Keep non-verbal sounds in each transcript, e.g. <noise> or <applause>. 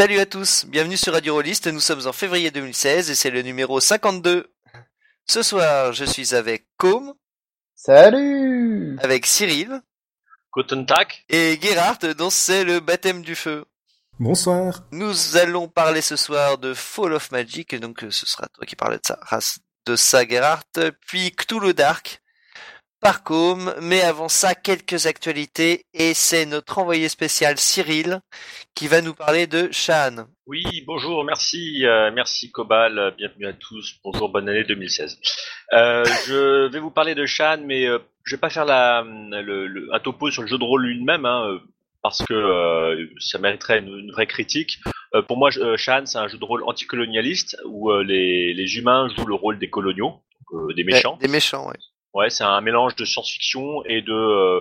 Salut à tous, bienvenue sur Radio Rollist, nous sommes en février 2016 et c'est le numéro 52. Ce soir, je suis avec Com, Salut avec Cyril Guten Tag. et Gerhard dont c'est le baptême du feu. Bonsoir. Nous allons parler ce soir de Fall of Magic, donc euh, ce sera toi qui parles de ça, race de ça Gerhard, puis Cthulhu Dark par Com, mais avant ça, quelques actualités, et c'est notre envoyé spécial Cyril qui va nous parler de Shan. Oui, bonjour, merci, euh, merci Cobal, euh, bienvenue à tous, bonjour, bonne année 2016. Euh, je vais vous parler de Shan, mais euh, je vais pas faire la, le, le- un topo sur le jeu de rôle lui-même, hein, euh, parce que euh, ça mériterait une, une vraie critique. Euh, pour moi, euh, Shan, c'est un jeu de rôle anticolonialiste où euh, les, les humains jouent le rôle des coloniaux, euh, des méchants. Des méchants, ouais. Ouais, c'est un mélange de science-fiction et de euh,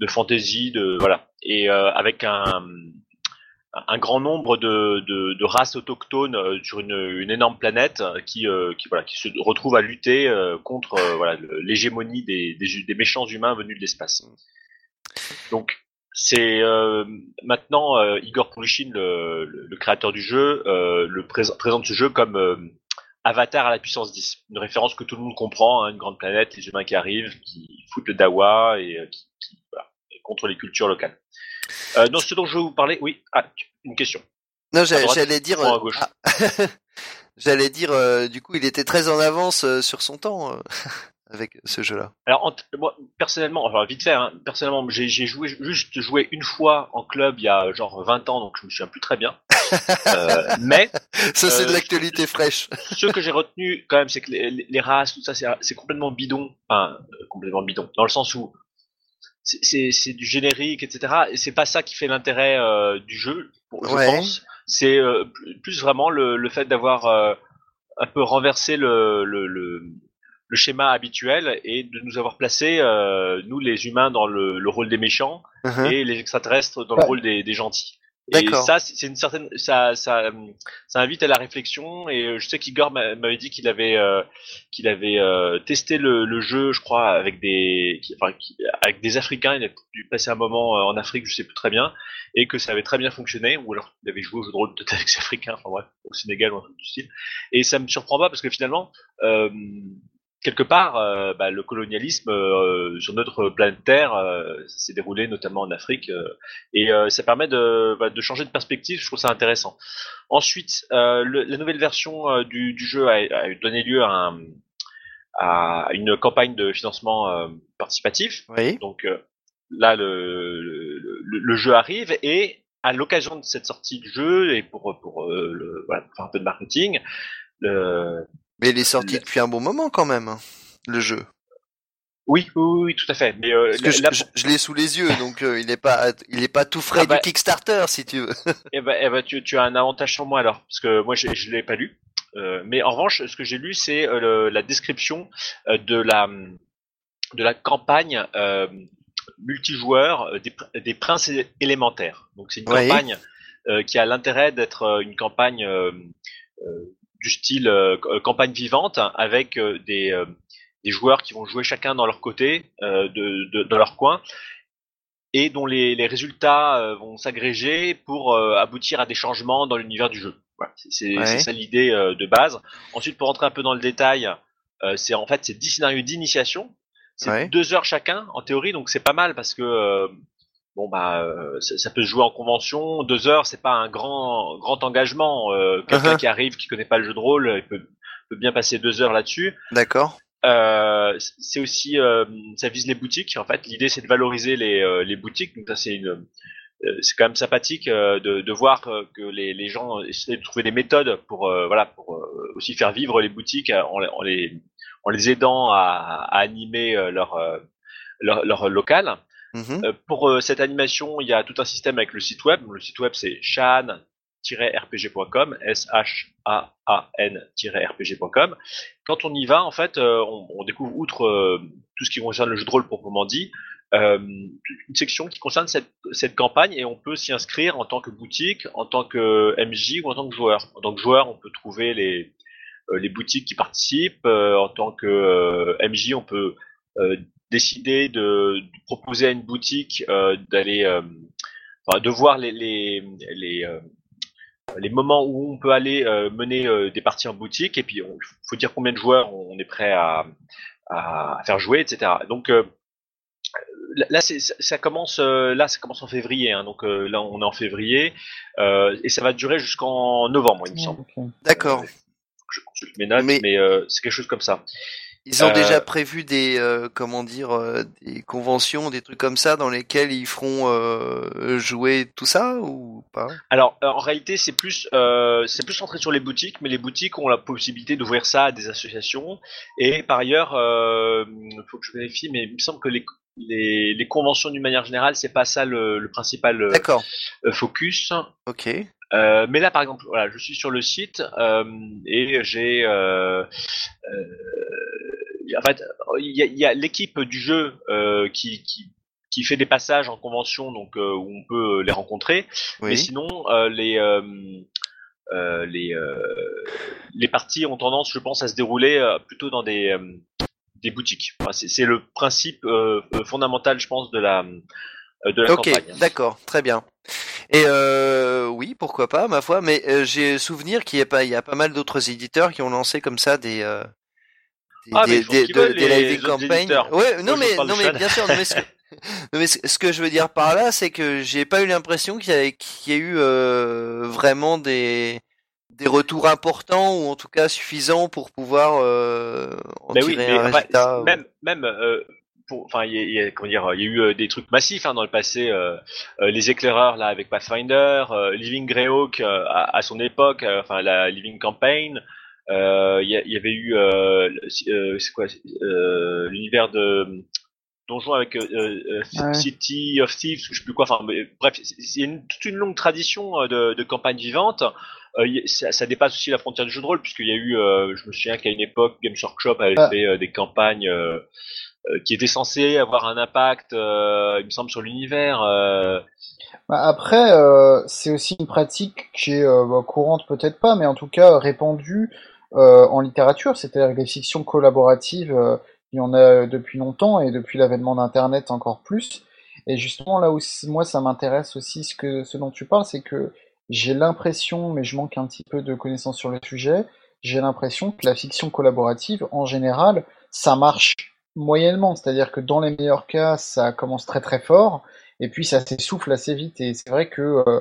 de fantasy, de voilà, et euh, avec un un grand nombre de, de, de races autochtones euh, sur une, une énorme planète qui euh, qui voilà qui se retrouvent à lutter euh, contre voilà l'hégémonie des, des des méchants humains venus de l'espace. Donc c'est maintenant Igor Poulichin, le, le, créateur du jeu, le présente présente ce jeu comme Avatar à la puissance 10, une référence que tout le monde comprend, hein, une grande planète, les humains qui arrivent, qui foutent le dawa et euh, qui, qui voilà, contre les cultures locales. Euh, dans ce dont je vais vous parler, oui, ah, une question. Non, j'allais dire. euh, ah, <laughs> j'allais dire. euh, du coup, il était très en avance euh, sur son temps euh, avec ce jeu-là. Alors, en- moi, personnellement, enfin, vite fait, hein, personnellement, j'ai joué, juste joué une fois en club il y a genre 20 ans, donc je me souviens plus très bien. <laughs> Euh, mais Ça, c'est de Euh, l'actualité fraîche. ce que j'ai retenu quand même, c'est que les, races, tout ça, c'est complètement bidon. Enfin, euh, complètement bidon. Dans le sens où c'est- du générique, etc. Et c'est pas ça qui fait l'intérêt euh, du jeu, je Ouais. pense. C'est plus- vraiment le, le fait d'avoir un peu renversé le, le, le, le schéma habituel et de nous avoir placé, euh, nous les humains, dans le, le rôle des méchants Mhm. et les extraterrestres dans le rôle des, des gentils. Et ça, c'est une certaine, ça, ça, ça invite à la réflexion. Et euh, je sais qu'Igor m'a- m'avait dit qu'il avait, euh, qu'il avait euh, testé le, le jeu, je crois, avec des, enfin, avec des Africains. Il a dû passer un moment euh, en Afrique, je sais plus très bien, et que ça avait très bien fonctionné. Ou alors il avait joué au jeu de rôle peut-être avec des Africains, enfin bref, au Sénégal ou un truc du style. Et ça me surprend pas parce que finalement. Euh, quelque part, euh, bah, le colonialisme euh, sur notre planète Terre euh, s'est déroulé notamment en Afrique euh, et euh, ça permet de, bah, de changer de perspective. Je trouve ça intéressant. Ensuite, euh, le- la nouvelle version du, du jeu a, a donné lieu à, un- à une campagne de financement euh, participatif. Oui. Donc euh, là, le, le, le- le jeu arrive et à l'occasion de cette sortie du jeu et pour pour, euh, le, voilà, pour faire un peu de marketing, le, Mais il est sorti depuis un bon moment quand même, hein, le jeu. oui, oui, oui, tout à fait. Mais euh, Parce que je, là, je- je l'ai sous les yeux, <laughs> donc euh, il est pas, il est pas tout frais Ah bah- du Kickstarter, si tu veux. <laughs> Eh ben, eh ben, tu, tu as un avantage sur moi alors, parce que moi je l'ai pas lu. Euh, mais en revanche, ce que j'ai lu, c'est la description de la de la campagne multijoueur des, des princes élémentaires. Donc c'est une Oui. campagne qui a l'intérêt d'être une campagne du style euh, euh, campagne vivante avec euh, des des joueurs qui vont jouer chacun dans leur côté, de, de, dans leur coin, et dont les, les résultats vont s'agréger pour aboutir à des changements dans l'univers du jeu. Voilà, c'est Ouais. ça l'idée de base. Ensuite, pour rentrer un peu dans le détail, c'est en fait c'est 10 scénarios d'initiation. C'est Ouais. deux heures chacun en théorie, donc c'est pas mal parce que bon bah euh, ça, ça peut se jouer en convention. Deux heures, c'est pas un grand grand engagement. Euh, Quelqu'un Uh-huh. qui arrive, qui connaît pas le jeu de rôle, il peut, peut bien passer deux heures là-dessus. D'accord. Euh, c'est aussi, euh, ça vise les boutiques. En fait, l'idée c'est de valoriser les, euh, les boutiques. Donc ça c'est une, euh, c'est quand même sympathique de, de voir que les, les gens essaient de trouver des méthodes pour, euh, voilà, pour euh, aussi faire vivre les boutiques en, les- en les, en les aidant à, à animer leur, leur, leur local. Mhm. Euh, pour euh, cette animation, il y a tout un système avec le site web. Le site web c'est shan-rpg.com, S-H-A-A-N-rpg.com. Quand on y va, en fait, euh, on, découvre, outre tout ce qui concerne le jeu de rôle proprement dit, une section qui concerne cette, campagne et on peut s'y inscrire en tant que boutique, en tant que MJ ou en tant que joueur. En tant que joueur, on peut trouver les, boutiques qui participent. en tant que MJ, on peut décider de, de proposer à une boutique euh, d'aller, euh, enfin, de voir les les les, euh, les moments où on peut aller euh, mener euh, des parties en boutique, et puis il faut dire combien de joueurs on est prêt à, à faire jouer, etc. Donc euh, là, ça commence, là, ça commence en février. Hein, donc là, on est en février et ça va durer jusqu'en novembre, il me semble. D'accord. je consulte mes notes, mais, mais c'est quelque chose comme ça. Ils ont déjà prévu des comment dire des conventions, des trucs comme ça dans lesquels ils feront jouer tout ça ou pas? Alors en réalité c'est plus euh, c'est plus centré sur les boutiques, mais les boutiques ont la possibilité d'ouvrir ça à des associations et par ailleurs il faut que je vérifie, mais il me semble que les les, les conventions d'une manière générale c'est pas ça le, le principal focus. Ok. Euh, mais là, par exemple, voilà, je suis sur le site euh, et j'ai euh, en fait, il y a, l'équipe du jeu euh, qui, qui, qui, fait des passages en convention, donc euh, où on peut les rencontrer. Mais sinon, euh, les les les parties ont tendance, je pense, à se dérouler plutôt dans des des boutiques. Enfin, c'est le principe fondamental, je pense, de la de la Ok, d'accord, très bien. Et euh, oui, pourquoi pas, ma foi, mais j'ai souvenir qu'il y a pas, il y a pas mal d'autres éditeurs qui ont lancé comme ça des, ah, des, des, de, des campagnes. Ouais, non mais non mais bien sûr. mais, ce que, <laughs> mais ce que je veux dire par là, c'est que j'ai pas eu l'impression qu'il y, qu'il y a eu euh, vraiment des des retours importants ou en tout cas suffisants pour pouvoir euh, en tirer oui, mais, un résultat. même même euh, enfin, il y, a, comment dire, il y a eu euh, des trucs massifs hein, dans le passé. Euh, euh, les éclaireurs là avec Pathfinder, Living Greyhawk à, à, son époque, enfin la Living Campaign. Il y, y, avait eu, c'est quoi, l'univers de donjon avec City of Thieves, je sais plus quoi. Enfin, bref, c'est une, toute une longue tradition de, de campagne vivante. ça, ça, dépasse aussi la frontière du jeu de rôle, puisqu'il y a eu, je me souviens qu'à une époque, Games Workshop avait ah. fait des campagnes euh, qui était censé avoir un impact, euh, il me semble, sur l'univers. Euh. Bah après, c'est aussi une pratique qui est bah, courante, peut-être pas, mais en tout cas répandue en littérature, c'est-à-dire les fictions collaboratives, il y en a depuis longtemps et depuis l'avènement d'Internet encore plus. Et justement, là où moi ça m'intéresse aussi, ce, que, ce dont tu parles, c'est que j'ai l'impression, mais je manque un petit peu de connaissances sur le sujet, j'ai l'impression que la fiction collaborative, en général, ça marche moyennement, c'est-à-dire que dans les meilleurs cas, ça commence très très fort, et puis ça s'essouffle assez vite. Et c'est vrai que euh,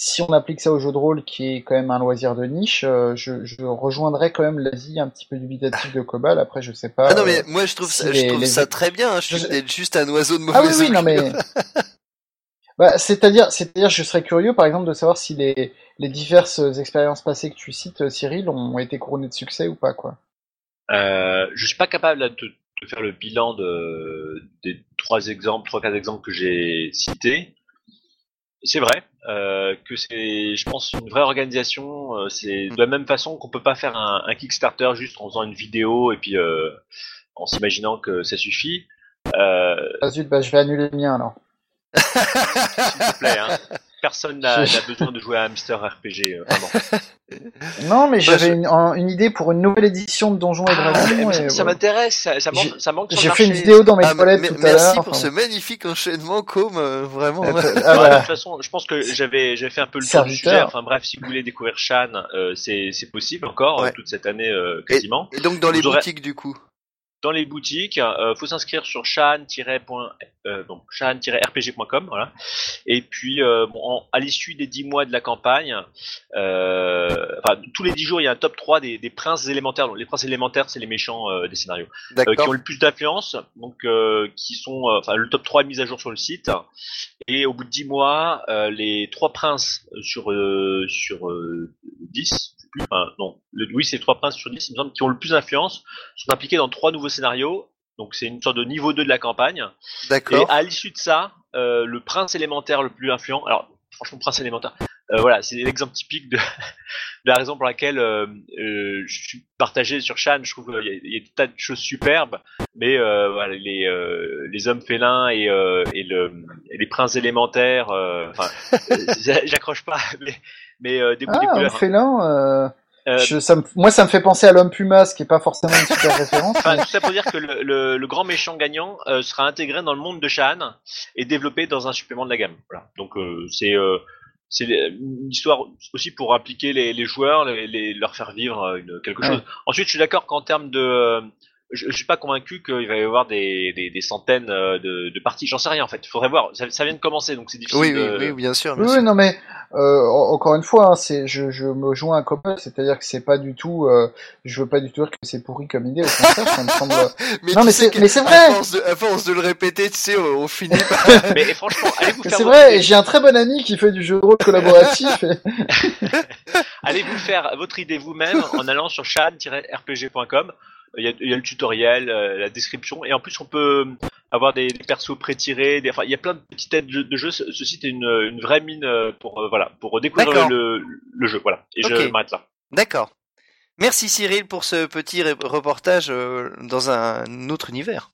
si on applique ça au jeu de rôle, qui est quand même un loisir de niche, euh, je, je, rejoindrais quand même l'avis un petit peu dubitatif de Cobal. Après, je sais pas. Ah non, mais euh, moi je trouve, ça, je trouve ça très bien. Hein. Je suis juste un oiseau de mauvaise Ah oui, oui non mais. <laughs> bah, c'est-à-dire, c'est-à-dire, je serais curieux, par exemple, de savoir si les, les diverses expériences passées que tu cites, Cyril, ont été couronnées de succès ou pas, quoi. Euh, je suis pas capable de de faire le bilan de, des trois exemples, trois quatre exemples que j'ai cités. C'est vrai euh, que c'est, je pense, une vraie organisation. Euh, c'est de la même façon qu'on peut pas faire un, un, Kickstarter juste en faisant une vidéo et puis euh, en s'imaginant que ça suffit. Euh, ah zut, bah je vais annuler le mien alors. <laughs> S'il te plaît, hein. Personne n'a besoin de jouer à Hamster RPG, euh, vraiment. <laughs> Non, mais j'avais une, une, idée pour une nouvelle édition de Donjons et ah, Dragons. ça, m'intéresse, ça, ça, manque, ça manque J'ai fait une vidéo dans mes ah, toilettes tout à l'heure. Merci pour ce magnifique enchaînement, Com, euh, vraiment. Ah, bah. De toute façon, je pense que j'avais fait un peu le tour du sujet. Enfin bref, si vous voulez découvrir Shan, euh, c'est possible encore, toute cette année euh, quasiment. Et, donc dans les boutiques du coup dans les boutiques. Euh, faut s'inscrire sur euh, rpgcom voilà. Et puis, euh, bon, à l'issue des 10 mois de la campagne, euh, enfin, tous les 10 jours, il y a un top 3 des, des princes élémentaires. Donc, les princes élémentaires, c'est les méchants euh, des scénarios. qui ont le plus d'influence, donc qui sont, enfin, le top 3 est mis à jour sur le site. Et au bout de 10 mois, les trois princes sur sur 10 non, le, oui, c'est trois princes sur 10, il me semble, qui ont le plus d'influence, sont impliqués dans trois nouveaux scénarios. Donc c'est une sorte de niveau 2 de la campagne. D'accord. Et à l'issue de ça, euh, le prince élémentaire le plus influent, alors franchement prince élémentaire, euh, voilà, c'est l'exemple typique de, <laughs> de, la raison pour laquelle euh, euh je suis partagé sur Shan. Je trouve qu'il y, y, a des tas de choses superbes, mais voilà, les, les hommes félins et, et, le, et les princes élémentaires, enfin, <laughs> <laughs> j'accroche pas, mais mais des goûts, ah, des. Félin. Je, ça me, moi, ça me fait penser à l'homme Pumas, qui est pas forcément une super référence. Enfin, tout ça pour dire que le, le, le grand méchant gagnant sera intégré dans le monde de Shan et développé dans un supplément de la gamme. Voilà. Donc c'est c'est une histoire aussi pour impliquer les, les joueurs, les, leur faire vivre une, quelque chose. Ensuite, je suis d'accord qu'en termes de je, je suis pas convaincu qu'il va y avoir des, des, des centaines euh, de, de parties. J'en sais rien en fait. Il faudrait voir. Ça, ça, vient de commencer, donc c'est difficile. Oui, de... oui, oui, bien sûr. Bien oui, sûr. non mais euh, encore une fois, hein, c'est je, je me joins à Coppel, c'est-à-dire que c'est pas du tout. Euh, je veux pas du tout dire que c'est pourri comme idée. Au contraire, ça me semble. <laughs> mais non, mais c'est mais c'est vrai. À force, de, à force de le répéter, tu sais, on, on finit. Par... <laughs> mais <laughs> franchement, allez vous faire. C'est vrai. J'ai un très bon ami qui fait du jeu de rôle collaboratif. Et... allez vous faire votre idée vous-même en allant sur chat-rpg.com il y, a, il y a, le tutoriel, euh, la description, et en plus on peut avoir des, des persos pré-tirés. Des, enfin, il y a plein de petites aides de, de jeu. Ce, ce, site est une, une vraie mine pour euh, voilà pour découvrir le, le, jeu. Voilà. Et okay. je m'arrête là. D'accord. Merci Cyril pour ce petit reportage euh, dans un autre univers.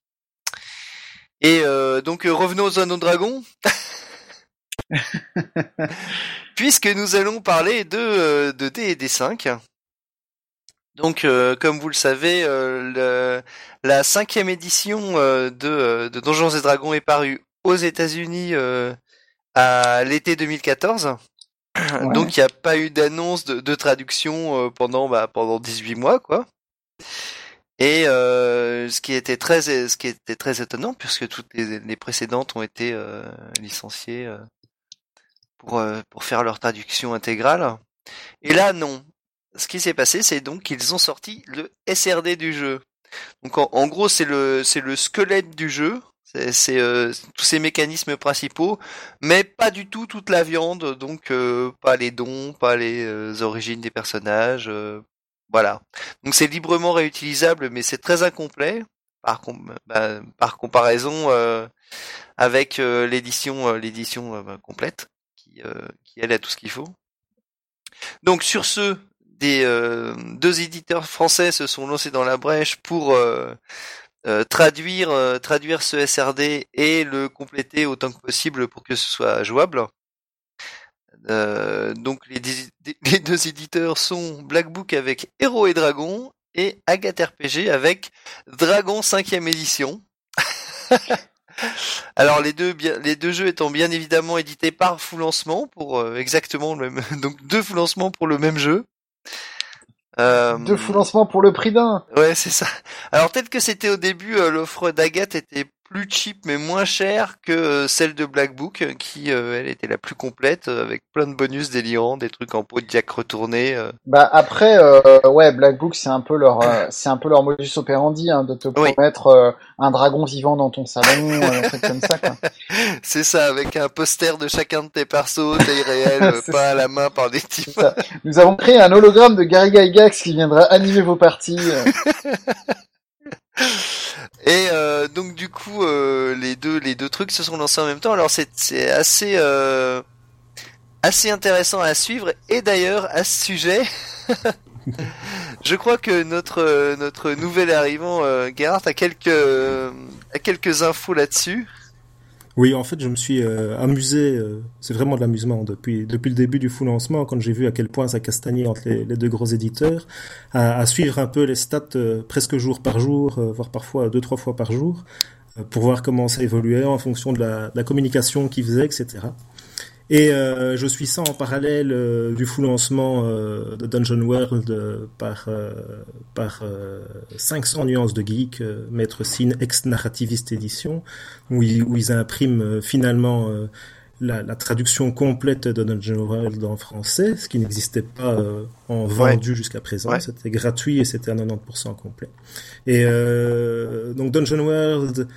Et euh, donc revenons aux Anneaux Dragons. <laughs> Puisque nous allons parler de, de D&D 5. Donc, euh, comme vous le savez, euh, le, la cinquième édition euh, de, de, Donjons et Dragons est parue aux États-Unis à l'été 2014. Ouais. Donc, il n'y a pas eu d'annonce de, de, traduction pendant bah, pendant 18 mois, quoi. Et ce qui était très ce qui était très étonnant, puisque toutes les, les précédentes ont été licenciées pour pour faire leur traduction intégrale. Et là, non ce qui s'est passé, c'est donc qu'ils ont sorti le SRD du jeu. Donc en, gros, c'est le c'est le squelette du jeu, c'est euh, tous ces mécanismes principaux, mais pas du tout toute la viande, donc euh, pas les dons, pas les euh, origines des personnages, voilà. Donc c'est librement réutilisable, mais c'est très incomplet par bah, par comparaison avec l'édition l'édition bah, complète qui qui elle a tout ce qu'il faut. Donc sur ce, des euh, deux éditeurs français se sont lancés dans la brèche pour euh, euh, traduire ce SRD et le compléter autant que possible pour que ce soit jouable. donc <laughs> les, deux éditeurs sont Black Book avec Héros et Dragons et Agathe RPG avec Dragon 5ème édition. <laughs> Alors les deux, les deux jeux étant bien évidemment édités par full lancement pour exactement le même, <laughs> donc deux full lancements pour le même jeu. Euh... Deux lancements pour le prix d'un. Ouais, c'est ça. Alors peut-être que c'était au début, euh, l'offre d'Agathe était plus cheap mais moins chère que euh, celle de Black Book, qui euh, elle était la plus complète avec plein de bonus délirants, des trucs en pot de diac retourné. Bah après, ouais, Black Book c'est un peu leur, c'est un peu leur modus operandi hein, de te promettre un dragon vivant dans ton salon, un truc comme ça. <laughs> C'est ça, avec un poster de chacun de tes persos, taille réelle, <laughs> pas à la main par des types. Nous avons créé un hologramme de Gary Gygax qui viendra animer vos parties. <laughs> Et euh, donc du coup, euh, les deux les deux trucs se sont lancés en même temps. Alors c'est assez euh, assez intéressant à suivre. Et d'ailleurs à ce sujet, <laughs> je crois que notre notre nouvel arrivant euh, Gerhard a quelques a quelques infos là-dessus. Oui, en fait, je me suis euh, amusé. Euh, c'est vraiment de l'amusement depuis le début du full lancement, quand j'ai vu à quel point ça castagnait entre les, deux gros éditeurs, à, suivre un peu les stats euh, presque jour par jour, voire parfois deux trois fois par jour, pour voir comment ça évoluait en fonction de la, de la communication qu'ils faisaient, etc. Et euh, je suis ça en parallèle euh, du full lancement euh, de Dungeon World par par 500 nuances de geek, Maître Sin ex narrativiste édition, où ils, où ils impriment finalement la, la, traduction complète de Dungeon World en français, ce qui n'existait pas en vendu ouais. jusqu'à présent. Ouais. C'était gratuit et c'était à 90% complet. Et donc Dungeon World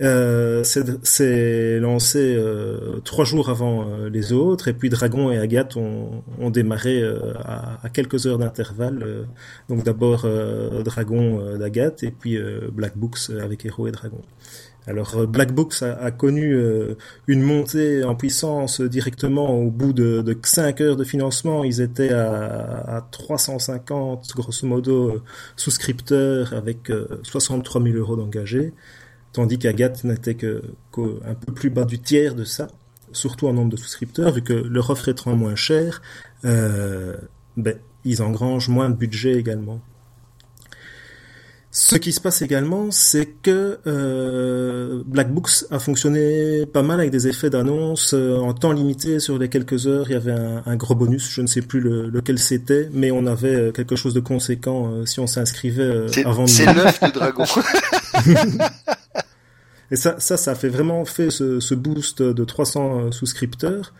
euh, c'est lancé euh, trois jours avant euh, les autres, et puis Dragon et Agathe ont, ont démarré euh, à, à, quelques heures d'intervalle. Euh, donc d'abord Dragon d'Agathe, et puis Black Books avec Héros et Dragon. Alors Black Books a, a connu une montée en puissance directement au bout de, de 5 heures de financement. Ils étaient à, à 350 grosso modo souscripteurs avec 63 000 euros d'engagés tandis qu'Agathe n'était que qu'un peu plus bas du tiers de ça, surtout en nombre de souscripteurs, vu que leur offre étant moins chère, euh, ben, ils engrangent moins de budget également. Ce qui se passe également, c'est que euh, Black Books a fonctionné pas mal avec des effets d'annonce euh, en temps limité sur les quelques heures. Il y avait un, un gros bonus, je ne sais plus le, lequel c'était, mais on avait euh, quelque chose de conséquent euh, si on s'inscrivait euh, avant. C'est l'œuf de dragon. <laughs> <laughs> Et ça, ça, ça a fait vraiment fait ce, ce boost de 300 souscripteurs.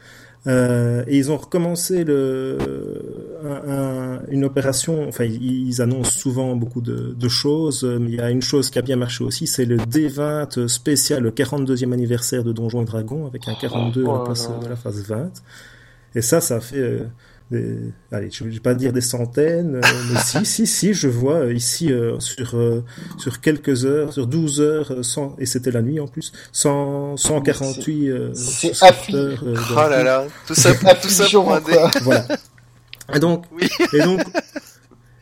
Euh, et ils ont recommencé le, un, un, une opération. Enfin, ils, ils, annoncent souvent beaucoup de, de, choses. Mais il y a une chose qui a bien marché aussi, c'est le D20 spécial, le 42e anniversaire de Donjons et Dragons, avec un 42 oh, à la place de la phase 20. Et ça, ça a fait euh, des, allez, je vais pas dire des centaines, euh, mais si, <laughs> si, si, je vois euh, ici euh, sur euh, sur quelques heures, sur 12 heures, 100, et c'était la nuit en plus, 100, 148 euh. Euh, oh là là, tout ça, pour, tout ça pour un dé. Voilà. Et donc, <laughs> oui. et donc,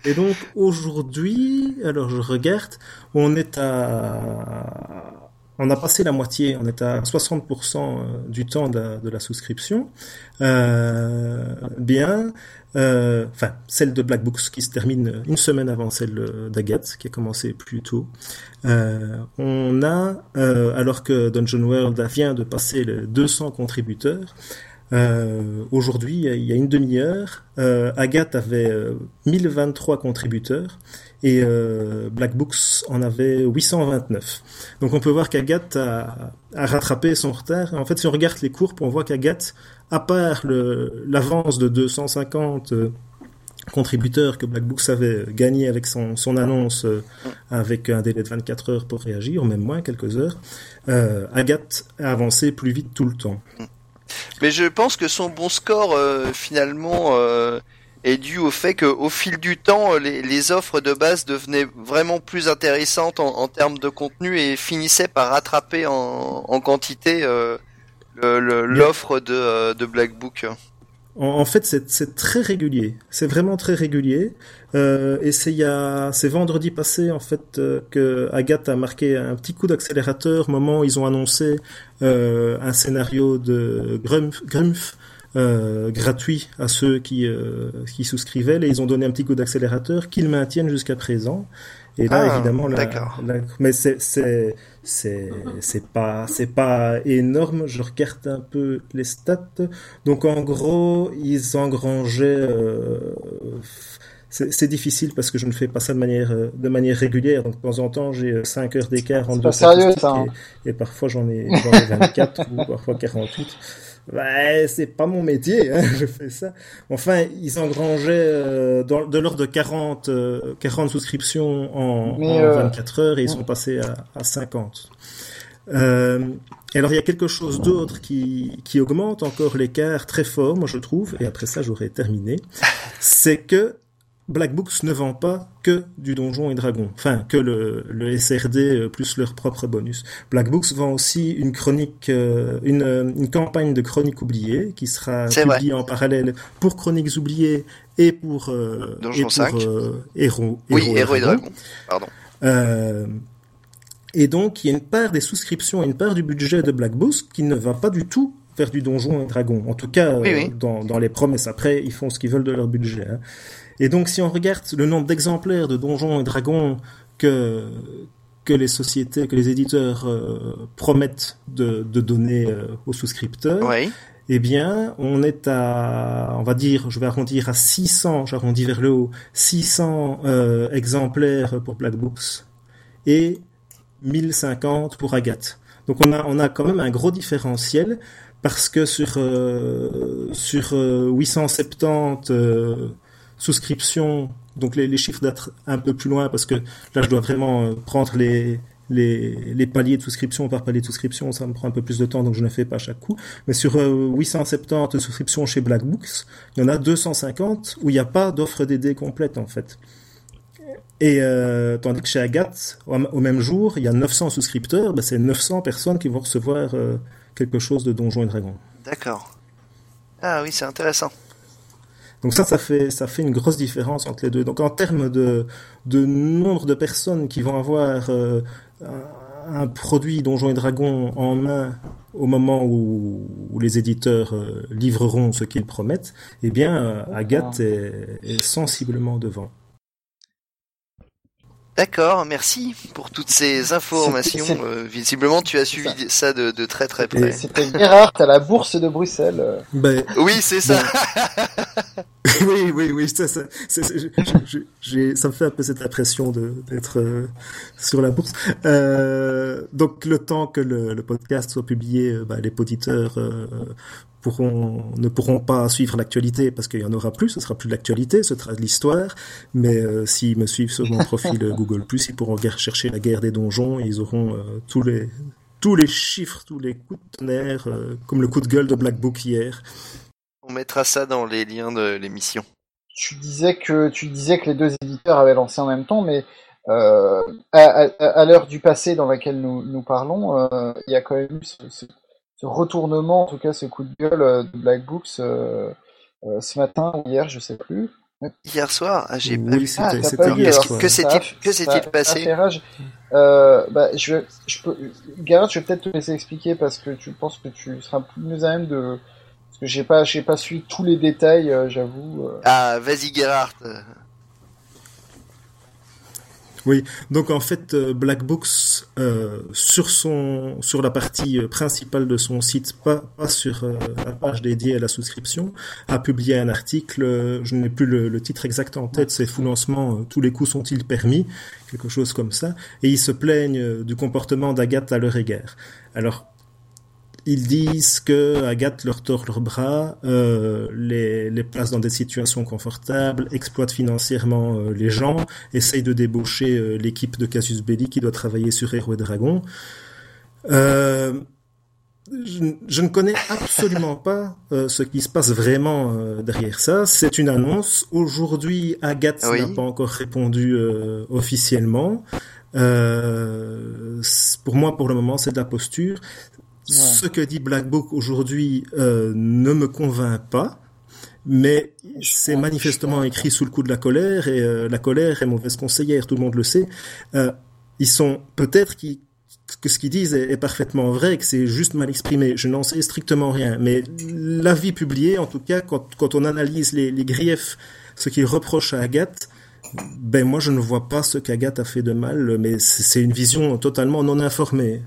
et donc aujourd'hui, alors je regarde, on est à on a passé la moitié, on est à 60% du temps de la, souscription. Euh, bien, euh, enfin celle de Black Books qui se termine une semaine avant celle d'Agathe qui a commencé plus tôt. Euh, on a, euh, alors que Dungeon World vient de passer les 200 contributeurs, euh, Aujourd'hui, il y a une demi-heure, euh, Agathe avait 1023 contributeurs et euh, Black en avait 829. Donc on peut voir qu'Agathe a, a, rattrapé son retard. En fait, si on regarde les courbes, on voit qu'Agathe, à part l'avance de 250 euh, contributeurs que Black Books avait gagné avec son, son annonce euh, avec un délai de 24 heures pour réagir, ou même moins, quelques heures, euh, Agathe a avancé plus vite tout le temps. Mais je pense que son bon score, euh, finalement, est dû au fait qu'au fil du temps, les, les, offres de base devenaient vraiment plus intéressantes en, en, termes de contenu et finissaient par rattraper en, en quantité euh, l'offre de, euh, de Black Book. En, en fait, c'est très régulier. C'est vraiment très régulier. Euh, et c'est c'est vendredi passé en fait euh, que Agathe a marqué un petit coup d'accélérateur au moment où ils ont annoncé euh, un scénario de Grumpf, Grumpf euh, gratuit à ceux qui, euh, qui souscrivaient. Et ils ont donné un petit coup d'accélérateur qu'ils maintiennent jusqu'à présent. Et là, ah, évidemment, la, la, mais c'est c'est c'est c'est pas c'est pas énorme. Je regarde un peu les stats. Donc en gros, ils engrangeaient. Euh, c'est difficile parce que je ne fais pas ça de manière de manière régulière. Donc de temps en temps, j'ai 5 heures d'écart entre deux sérieux, ça, hein. et, et, parfois j'en ai, ai 24 <laughs> ou parfois 48 ouais, c'est pas mon métier, hein, <laughs> je fais ça. Enfin, ils engrangeaient euh, dans, de l'ordre de 40, euh, 40 souscriptions en, en 24 heures et ils sont passés à, à 50. Euh, et alors il y a quelque chose d'autre qui, qui augmente encore l'écart très fort, moi je trouve, et après ça j'aurais terminé, c'est que Black Books ne vend pas que du Donjon et Dragon, enfin que le, le SRD plus leur propre bonus. Black Books vend aussi une chronique, euh, une, une campagne de chroniques oubliées qui sera publiée en parallèle pour Chroniques oubliées et pour euh, Donjon et 5. pour euh, Héros, oui, Héros et. Pardon. Euh, et donc il y a une part des souscriptions et une part du budget de Black Books qui ne va pas du tout vers du Donjon et Dragon. En tout cas, oui, oui. Dans, dans les promesses. Après, ils font ce qu'ils veulent de leur budget. Hein. Et donc, si on regarde le nombre d'exemplaires de Donjons et Dragons que que les sociétés, que les éditeurs euh, promettent de, de donner euh, aux souscripteurs, oui. eh bien, on est à, on va dire, je vais arrondir à 600, j'arrondis vers le haut, 600 euh, exemplaires pour Black Books et 1050 pour Agathe. Donc on a, on a quand même un gros différentiel parce que sur euh, sur 870 souscriptions, donc les, chiffres d'être un peu plus loin parce que là je dois vraiment prendre les, les, paliers de souscription par palier de souscription, ça me prend un peu plus de temps donc je ne fais pas à chaque coup. Mais sur euh, 870 souscriptions chez Black Books, il y en a 250 où il n'y a pas d'offre DD complète en fait. Et euh, tandis que chez Agathe, au, même jour, il y a 900 souscripteurs, ben c'est 900 personnes qui vont recevoir euh, quelque chose de Donjons et Dragons. D'accord. Ah oui, c'est intéressant. Donc ça, ça fait, ça fait une grosse différence entre les deux. Donc en termes de, de nombre de personnes qui vont avoir euh, un produit Donjons et Dragons en main au moment où, où les éditeurs euh, livreront ce qu'ils promettent, eh bien, euh, Agathe est, est, sensiblement devant. D'accord, merci pour toutes ces informations. Euh, visiblement, tu as suivi ça de, de très très près. C'était Gerhardt à la bourse de Bruxelles. Ben, Oui, c'est ça. <laughs> oui, oui, oui, ça, ça, j'ai- ça me fait un peu cette impression de- d'être euh, sur la bourse. Euh, donc, le temps que le, le podcast soit publié, bah, les auditeurs euh, pourront, ne pourront pas suivre l'actualité parce qu'il y en aura plus, ce sera plus de l'actualité, ce sera de l'histoire. Mais euh, s'ils me suivent sur mon profil <laughs> Google+, ils pourront chercher la guerre des donjons et ils auront euh, tous les tous les chiffres, tous les coups de tonnerre, euh, comme le coup de gueule de Black Book hier. On mettra ça dans les liens de l'émission. Tu disais que tu disais que les deux éditeurs avaient lancé en même temps, mais euh, à, à- à l'heure du passé dans laquelle nous, nous parlons, euh, il y a quand même eu ce, ce- ce retournement, en tout cas ce coup de gueule euh, de Black Books euh, euh, ce matin ou hier, je sais plus. Hier soir, ah, j'ai pas Oui, Ah, pas vu, soir. que ça s'est-il- que s'est-il passé? Euh, bah, je vais, je peux, Gareth, je vais peut-être te laisser expliquer parce que tu penses que tu seras plus mieux à même de, parce que j'ai pas, j'ai pas suivi tous les détails, j'avoue. Ah, vas-y Gerhardt. Oui, donc en fait, euh, Black Books euh, sur son sur la partie euh, principale de son site, pas pas sur la page dédiée à la souscription, a publié un article. je n'ai plus le, titre exact en tête. C'est full lancement. tous les coups sont-ils permis? Quelque chose comme ça. Et ils se plaignent du comportement d'Agathe à leur égard. Alors ils disent que Agathe leur tord leurs bras, euh, les, les place dans des situations confortables, exploite financièrement euh, les gens, essaye de débaucher euh, l'équipe de Casus Belli qui doit travailler sur Héros et Dragon. Je, je ne connais absolument pas ce qui se passe vraiment derrière ça. C'est une annonce. Aujourd'hui, Agathe Oui. n'a pas encore répondu officiellement. Euh, pour moi, pour le moment, c'est de la posture. Ce que dit Black Book aujourd'hui euh, ne me convainc pas, mais c'est pense- manifestement écrit sous le coup de la colère et euh, la colère est mauvaise conseillère, tout le monde le sait. Euh, ils sont peut-être qui que ce qu'ils disent est, est parfaitement vrai, que c'est juste mal exprimé. Je n'en sais strictement rien, mais l'avis publié, en tout cas, quand, quand on analyse les, les griefs, ce qu'ils reprochent à Agathe, ben moi je ne vois pas ce qu'Agathe a fait de mal, mais c'est c'est une vision totalement non informée.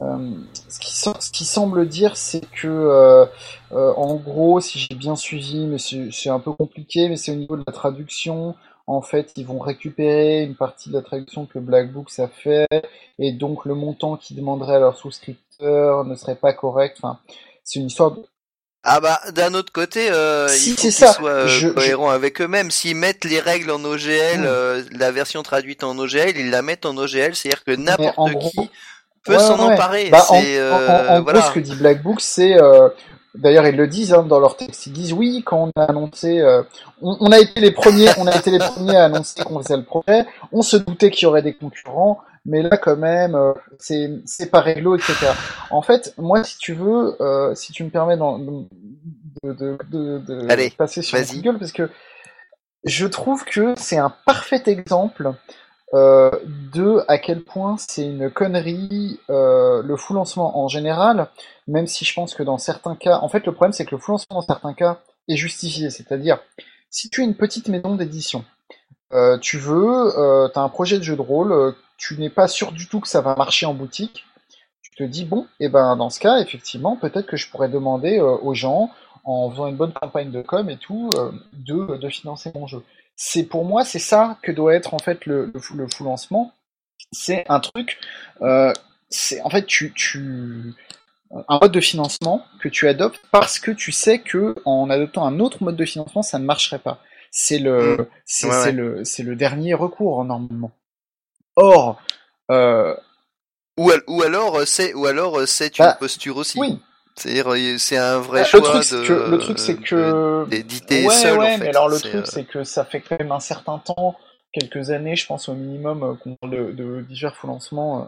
Euh, ce, qui, sem- ce qui semble dire, c'est que, euh, euh, en gros, si j'ai bien suivi, mais c'est un peu compliqué, mais c'est au niveau de la traduction. En fait, ils vont récupérer une partie de la traduction que Black Books a fait, et donc le montant qu'ils demanderaient à leurs souscripteurs ne serait pas correct. Enfin, c'est une histoire de... Ah bah d'un autre côté, euh, Si, il faut c'est qu'ils soient euh, Je- je- cohérents avec eux-mêmes. S'ils mettent les règles en OGL, euh, la version traduite en OGL, ils la mettent en OGL, c'est-à-dire que n'importe gros- qui peut Ouais, s'en ouais. emparer. Bah, en, en- en- euh, en voilà. gros, ce que dit Black Book, c'est... euh, D'ailleurs, ils le disent hein, dans leur texte. Ils disent oui quand on a annoncé, euh, on, on a été les premiers, on a été les premiers à annoncer qu'on faisait le projet. On se doutait qu'il y aurait des concurrents, mais là quand même, euh, c'est c'est pas réglo, etc. En fait, moi, si tu veux, euh, si tu me permets de, de, de, de Allez, passer sur gueule, parce que je trouve que c'est un parfait exemple euh, de à quel point c'est une connerie euh, le full lancement en général, même si je pense que dans certains cas, en fait le problème c'est que le full lancement dans certains cas est justifié, c'est-à-dire si tu es une petite maison d'édition, euh, tu veux, euh, tu as un projet de jeu de rôle, tu n'es pas sûr du tout que ça va marcher en boutique, tu te dis bon, et ben dans ce cas effectivement peut-être que je pourrais demander aux gens en faisant une bonne campagne de com et tout de, de financer mon jeu c'est pour moi c'est ça que doit être en fait le, le, full- le full lancement c'est un truc euh, c'est en fait tu, tu un mode de financement que tu adoptes parce que tu sais que en adoptant un autre mode de financement ça ne marcherait pas c'est le Mm. c'est Ouais, c'est ouais. le c'est le dernier recours normalement or euh, Ou, al- ou alors euh, c'est ou alors euh, c'est une Bah, posture aussi. oui C'est-à-dire c'est un vrai le choix truc c'est de que le truc c'est que d'éditer ouais, seul ouais, en fait. mais alors le truc, euh, c'est que ça fait quand même un certain temps, quelques années, je pense au minimum, euh, qu'on parle de, de divers full lancements euh,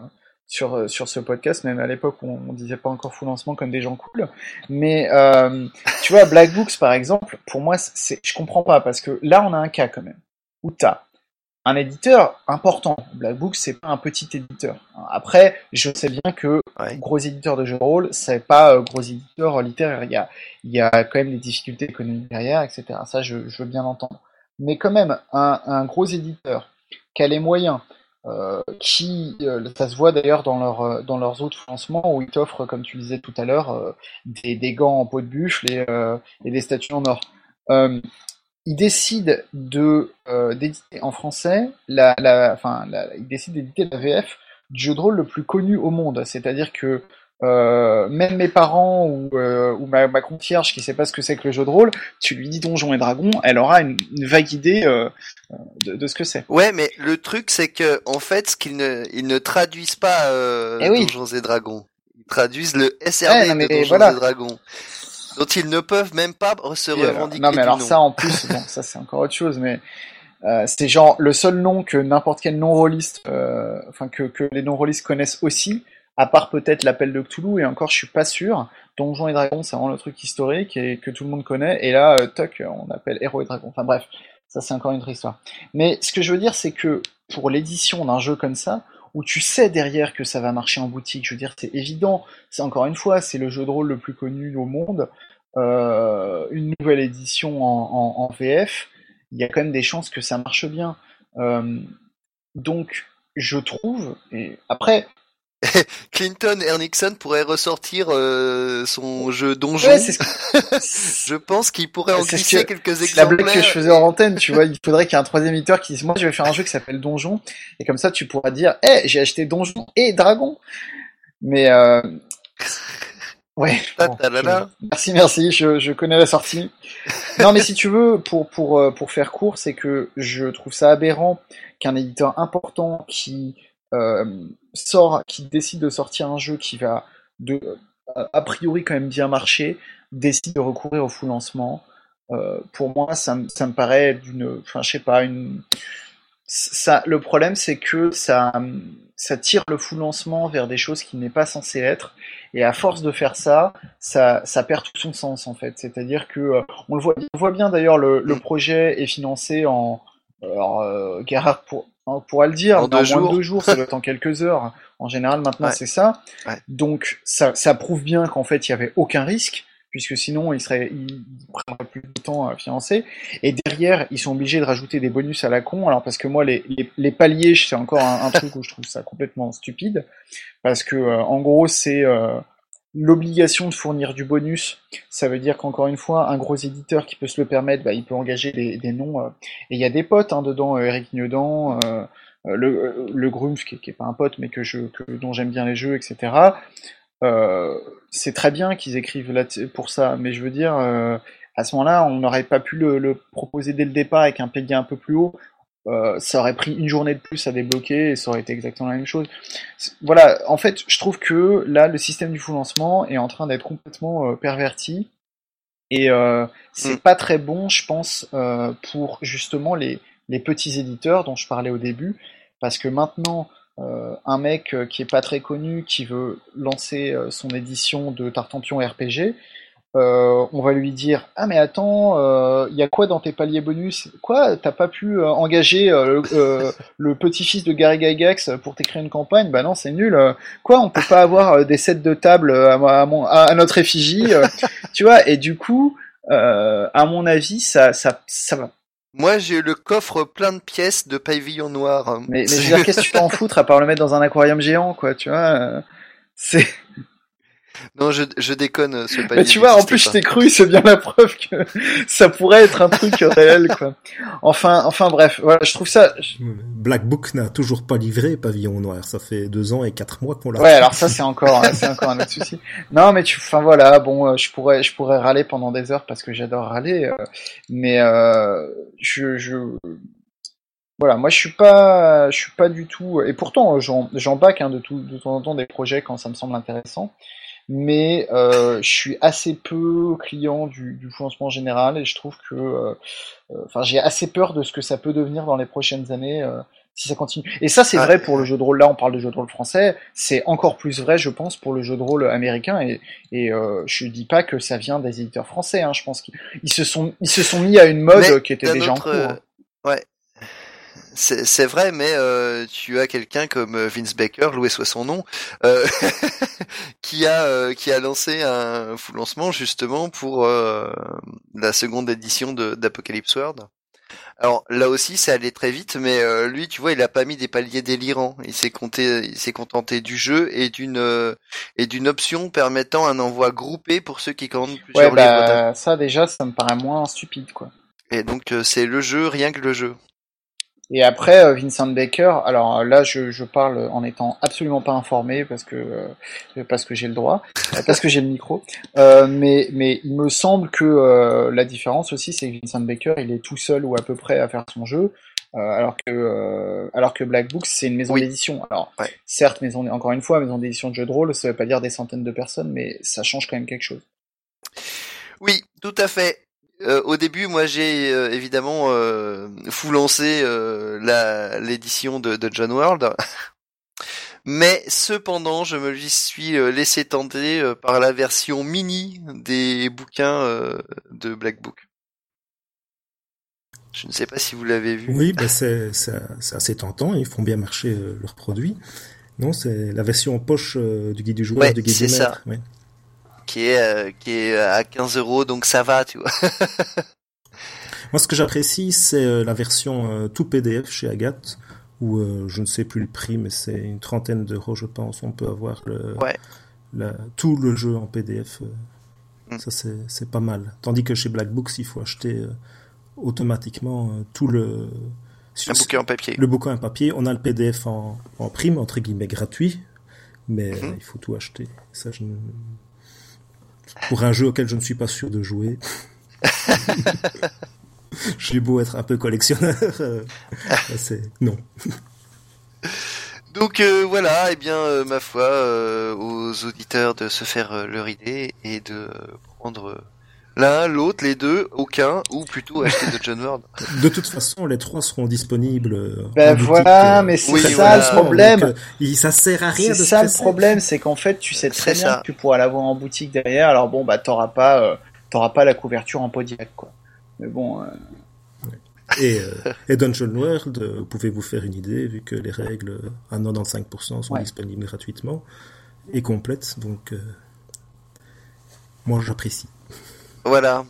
sur, sur ce podcast, même à l'époque on, on disait pas encore full lancement comme des gens cool. Mais euh, tu vois, Black Books par exemple, pour moi, c'est, je comprends pas, parce que là, on a un cas quand même, où t'as un éditeur important. Black Books, c'est pas un petit éditeur. Après, je sais bien que Ouais. gros éditeur de jeux de rôle, c'est pas euh, gros éditeur littéraire. Il y a, il y a quand même des difficultés économiques derrière, etc. Ça, je, je veux bien l'entendre. Mais quand même, un, un gros éditeur qui a les moyens, euh, qui, euh, ça se voit d'ailleurs dans, leur, dans leurs autres financements où ils t'offrent, comme tu disais tout à l'heure, des, des, gants en peau de buffle et, et des statues en or. Ils décident de d'éditer en français, la, la, enfin, la, ils décident d'éditer la VF du jeu de rôle le plus connu au monde. C'est-à-dire que euh, même mes parents ou, euh, ou ma, ma concierge qui sait pas ce que c'est que le jeu de rôle, tu lui dis Donjons et Dragons, elle aura une, une vague idée euh, de, de, ce que c'est. Ouais, mais le truc c'est que en fait, ce qu'ils ne, ils ne traduisent pas euh, eh oui. Donjons et Dragons, ils traduisent le SRD ouais, de Donjons voilà. et Dragons, dont ils ne peuvent même pas se revendiquer. non, mais alors ça en plus, bon, ça c'est encore autre chose, mais euh, c'est genre le seul nom que n'importe quel non-rolliste, euh, enfin que, que les non-rollistes connaissent aussi, à part peut-être l'appel de Cthulhu, et encore je suis pas sûr. Donjons et Dragons, c'est vraiment le truc historique et que tout le monde connaît, et là, euh, toc, on appelle Héros et Dragons. Enfin bref, ça c'est encore une autre histoire. Mais ce que je veux dire, c'est que pour l'édition d'un jeu comme ça, où tu sais derrière que ça va marcher en boutique, je veux dire, c'est évident, c'est encore une fois, c'est le jeu de rôle le plus connu au monde, euh, une nouvelle édition en, VF, il y a quand même des chances que ça marche bien. Euh, donc, je trouve, et après, <laughs> Clinton et Nixon pourraient ressortir euh, son jeu donjon. Ouais, ce <laughs> je pense qu'il pourrait en glisser quelques exemples. La blague que je faisais en antenne, tu vois, il faudrait qu'il y ait un troisième éditeur qui dise moi je vais faire un jeu qui s'appelle Donjon et comme ça tu pourras dire eh hey, j'ai acheté Donjon et Dragon. Mais euh... ouais. Bon, je... Merci merci, je, je connais la sortie. non mais si tu veux pour pour euh, pour faire court, c'est que je trouve ça aberrant qu'un éditeur important qui sort, qui décide de sortir un jeu qui va de, a priori quand même bien marcher, décide de recourir au full lancement. Euh, pour moi, ça, ça me paraît d'une, enfin, je sais pas, une. Ça, le problème, c'est que ça, ça tire le full lancement vers des choses qui n'est pas censé être, et à force de faire ça, ça, ça perd tout son sens en fait. C'est-à-dire que euh, on le voit, on voit bien d'ailleurs, le, le projet est financé en, alors, euh, Gerhard pour, on pourra le dire, en deux moins de deux jours, ça doit être en quelques heures. En général, maintenant, ouais. c'est ça. Ouais. Donc, ça, ça prouve bien qu'en fait, il y avait aucun risque, puisque sinon, il serait, il prendrait plus de temps à financer. Et derrière, ils sont obligés de rajouter des bonus à la con. Alors, parce que moi, les, les, les paliers, c'est encore un, un truc où je trouve ça complètement stupide, parce que, euh, en gros, c'est euh, l'obligation de fournir du bonus, ça veut dire qu'encore une fois, un gros éditeur qui peut se le permettre, bah, il peut engager des, noms. Euh, et il y a des potes hein, dedans, euh, Eric Niedan, euh, le, le Grumpf, qui, qui est pas un pote, mais que je, que, dont j'aime bien les jeux, etc. Euh, c'est très bien qu'ils écrivent pour ça, mais je veux dire, euh, à ce moment-là, on n'aurait pas pu le, proposer dès le départ avec un palier un peu plus haut. Euh, ça aurait pris une journée de plus à débloquer et ça aurait été exactement la même chose. Voilà, en fait, je trouve que là, le système du full lancement est en train d'être complètement euh, perverti et euh, c'est mm. pas très bon, je pense, pour justement les, les petits éditeurs dont je parlais au début, parce que maintenant, un mec qui est pas très connu, qui veut lancer son édition de Tartampion RPG, euh, on va lui dire ah mais attends il euh, y a quoi dans tes paliers bonus? Quoi t'as pas pu euh, engager euh, euh, le petit-fils de Gary Gygax pour t'écrire une campagne? Bah non c'est nul. Quoi on peut pas avoir des sets de table à, à, mon, à notre effigie tu vois? Et du coup à mon avis ça ça ça va. Moi, j'ai le coffre plein de pièces de pavillon noir. Mais, mais je veux dire, qu'est-ce que tu peux en foutre à part le mettre dans un aquarium géant, quoi, tu vois? C'est. Non, je, je déconne. Ce Mais tu vois, en plus, je t'ai cru, c'est bien la preuve que <laughs> ça pourrait être un truc réel, quoi. Enfin, enfin, bref, voilà, je trouve ça. Black Book n'a toujours pas livré Pavillon Noir. Ça fait deux ans et quatre mois qu'on l'a. Ouais, alors ça, c'est encore, c'est encore un autre souci. Non, mais tu, enfin voilà, bon, euh, je pourrais, je pourrais râler pendant des heures parce que j'adore râler, euh, mais euh, je, je, voilà, moi je suis pas, je suis pas du tout, et pourtant j'en bac hein, de tout, de temps en temps des projets quand ça me semble intéressant mais euh, je suis assez peu client du, du financement général et je trouve que, euh, euh, enfin, j'ai assez peur de ce que ça peut devenir dans les prochaines années euh, si ça continue. Et ça, c'est ah. vrai pour le jeu de rôle. Là, on parle de jeu de rôle français. C'est encore plus vrai, je pense, pour le jeu de rôle américain. Et, et euh, je dis pas que ça vient des éditeurs français. Hein. Je pense qu'ils se sont, ils se sont mis à une mode qui était déjà en cours. Hein. Ouais, c'est vrai, mais euh, tu as quelqu'un comme euh, Vince Baker, loué soit son nom, euh, <laughs> qui a euh, qui a lancé un full lancement justement pour euh, la seconde édition d'Apocalypse World. Alors là aussi, ça allait très vite, mais euh, lui, tu vois, il a pas mis des paliers délirants. Il s'est compté, il s'est contenté du jeu et d'une euh, et d'une option permettant un envoi groupé pour ceux qui commandent plusieurs Ouais, bah, livres. ça déjà, ça me paraît moins stupide, quoi. Et donc euh, c'est le jeu, rien que le jeu. Et après, euh, Vincent Baker, alors là, je, je parle en étant absolument pas informé parce que euh, parce que j'ai le droit, euh, parce que j'ai le micro. Euh, mais mais il me semble que euh, la différence aussi, c'est que Vincent Baker, il est tout seul ou à peu près à faire son jeu, euh, alors que euh, alors que Black Books, c'est une maison Oui. d'édition. Alors Ouais. certes, maison encore une fois, maison d'édition de jeux de rôle, ça veut pas dire des centaines de personnes, mais ça change quand même quelque chose. Oui, tout à fait. Euh, au début, moi, j'ai euh, évidemment euh, fou lancé euh, la l'édition de, de John World, <laughs> mais cependant, je me suis laissé tenter par la version mini des bouquins de Black Book. Je ne sais pas si vous l'avez vu. Oui, bah c'est assez tentant. Ils font bien marcher leurs produits. Non, c'est la version poche euh, du guide du joueur, Ouais, du guide c'est du ça. maître. ouais. Qui est euh, qui est à 15 euros, donc ça va, tu vois. <laughs> Moi, ce que j'apprécie, c'est euh, la version euh, tout PDF chez Agathe, où euh, je ne sais plus le prix, mais c'est une trentaine d'euros, je pense. On peut avoir le, Ouais. la- tout le jeu en PDF. euh, Mm. Ça, c'est pas mal. Tandis que chez Black Books, il faut acheter euh, automatiquement euh, tout le... Bouquin en papier. Le bouquin en papier, on a le PDF en, en prime, entre guillemets, gratuit, mais Mhm. euh, il faut tout acheter. Ça, je ne- Pour un jeu auquel je ne suis pas sûr de jouer, <laughs> j'ai beau être un peu collectionneur, euh, c'est non. Donc euh, voilà, et bien euh, ma foi, euh, aux auditeurs de se faire leur idée et de prendre l'un, l'autre, les deux, aucun, ou plutôt acheter de John World. De toute façon, les trois seront disponibles. euh, Ben en boutique, voilà, euh, mais c'est oui, ça voilà. le problème. Donc, euh, il- ça sert à rien C'est ça le problème, c'est qu'en fait, tu sais très bien ça. que tu pourras l'avoir en boutique derrière. Alors bon, bah t'auras pas, euh, t'auras pas la couverture en Podiac, quoi. Mais bon, euh, Et, euh, et Dungeon World, euh, vous pouvez vous faire une idée, vu que les règles à 95% sont Ouais. disponibles gratuitement et complètes. Donc, euh, moi, j'apprécie. Voilà.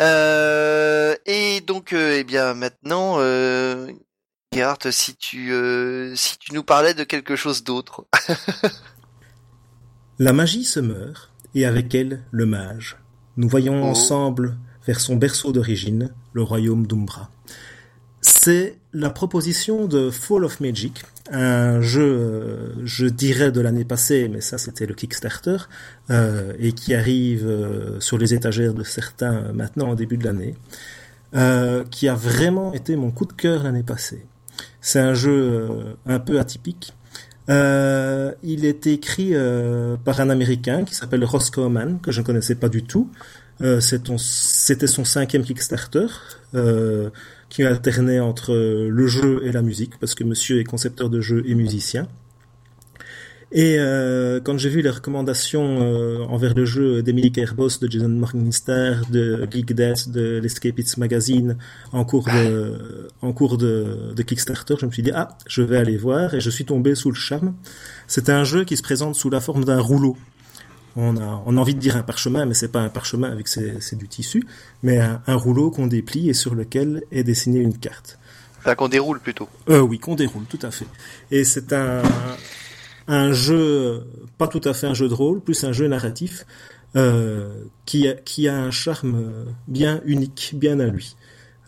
Euh, et donc, euh, eh bien maintenant, euh, Gerhard, si tu euh, si tu nous parlais de quelque chose d'autre. <laughs> La magie se meurt, et avec elle le mage. Nous voyons Oh. ensemble vers son berceau d'origine, le royaume d'Umbra. C'est la proposition de Fall of Magic, un jeu, euh, je dirais de l'année passée, mais ça c'était le Kickstarter, euh, et qui arrive euh, sur les étagères de certains euh, maintenant au début de l'année, euh, qui a vraiment été mon coup de cœur l'année passée. C'est un jeu un peu atypique, il est écrit par un Américain qui s'appelle Roscoe Mann, que je ne connaissais pas du tout. C'était son cinquième Kickstarter, qui alternait entre le jeu et la musique, parce que monsieur est concepteur de jeux et musicien. Et euh, quand j'ai vu les recommandations euh, envers le jeu d'Emily Kerbos, de Jason Morningstar, de Geek Death, de l'Escapists Magazine en cours de, en cours de, de Kickstarter, je me suis dit ah, je vais aller voir et je suis tombé sous le charme. C'est un jeu qui se présente sous la forme d'un rouleau. On a, on a envie de dire un parchemin, mais c'est pas un parchemin avec c'est c'est du tissu, mais un, un rouleau qu'on déplie et sur lequel est dessinée une carte. Enfin, qu'on déroule plutôt. Euh, oui, qu'on déroule, tout à fait. Et c'est un, un jeu, pas tout à fait un jeu de rôle, plus un jeu narratif, euh, qui, a, qui a un charme bien unique, bien à lui.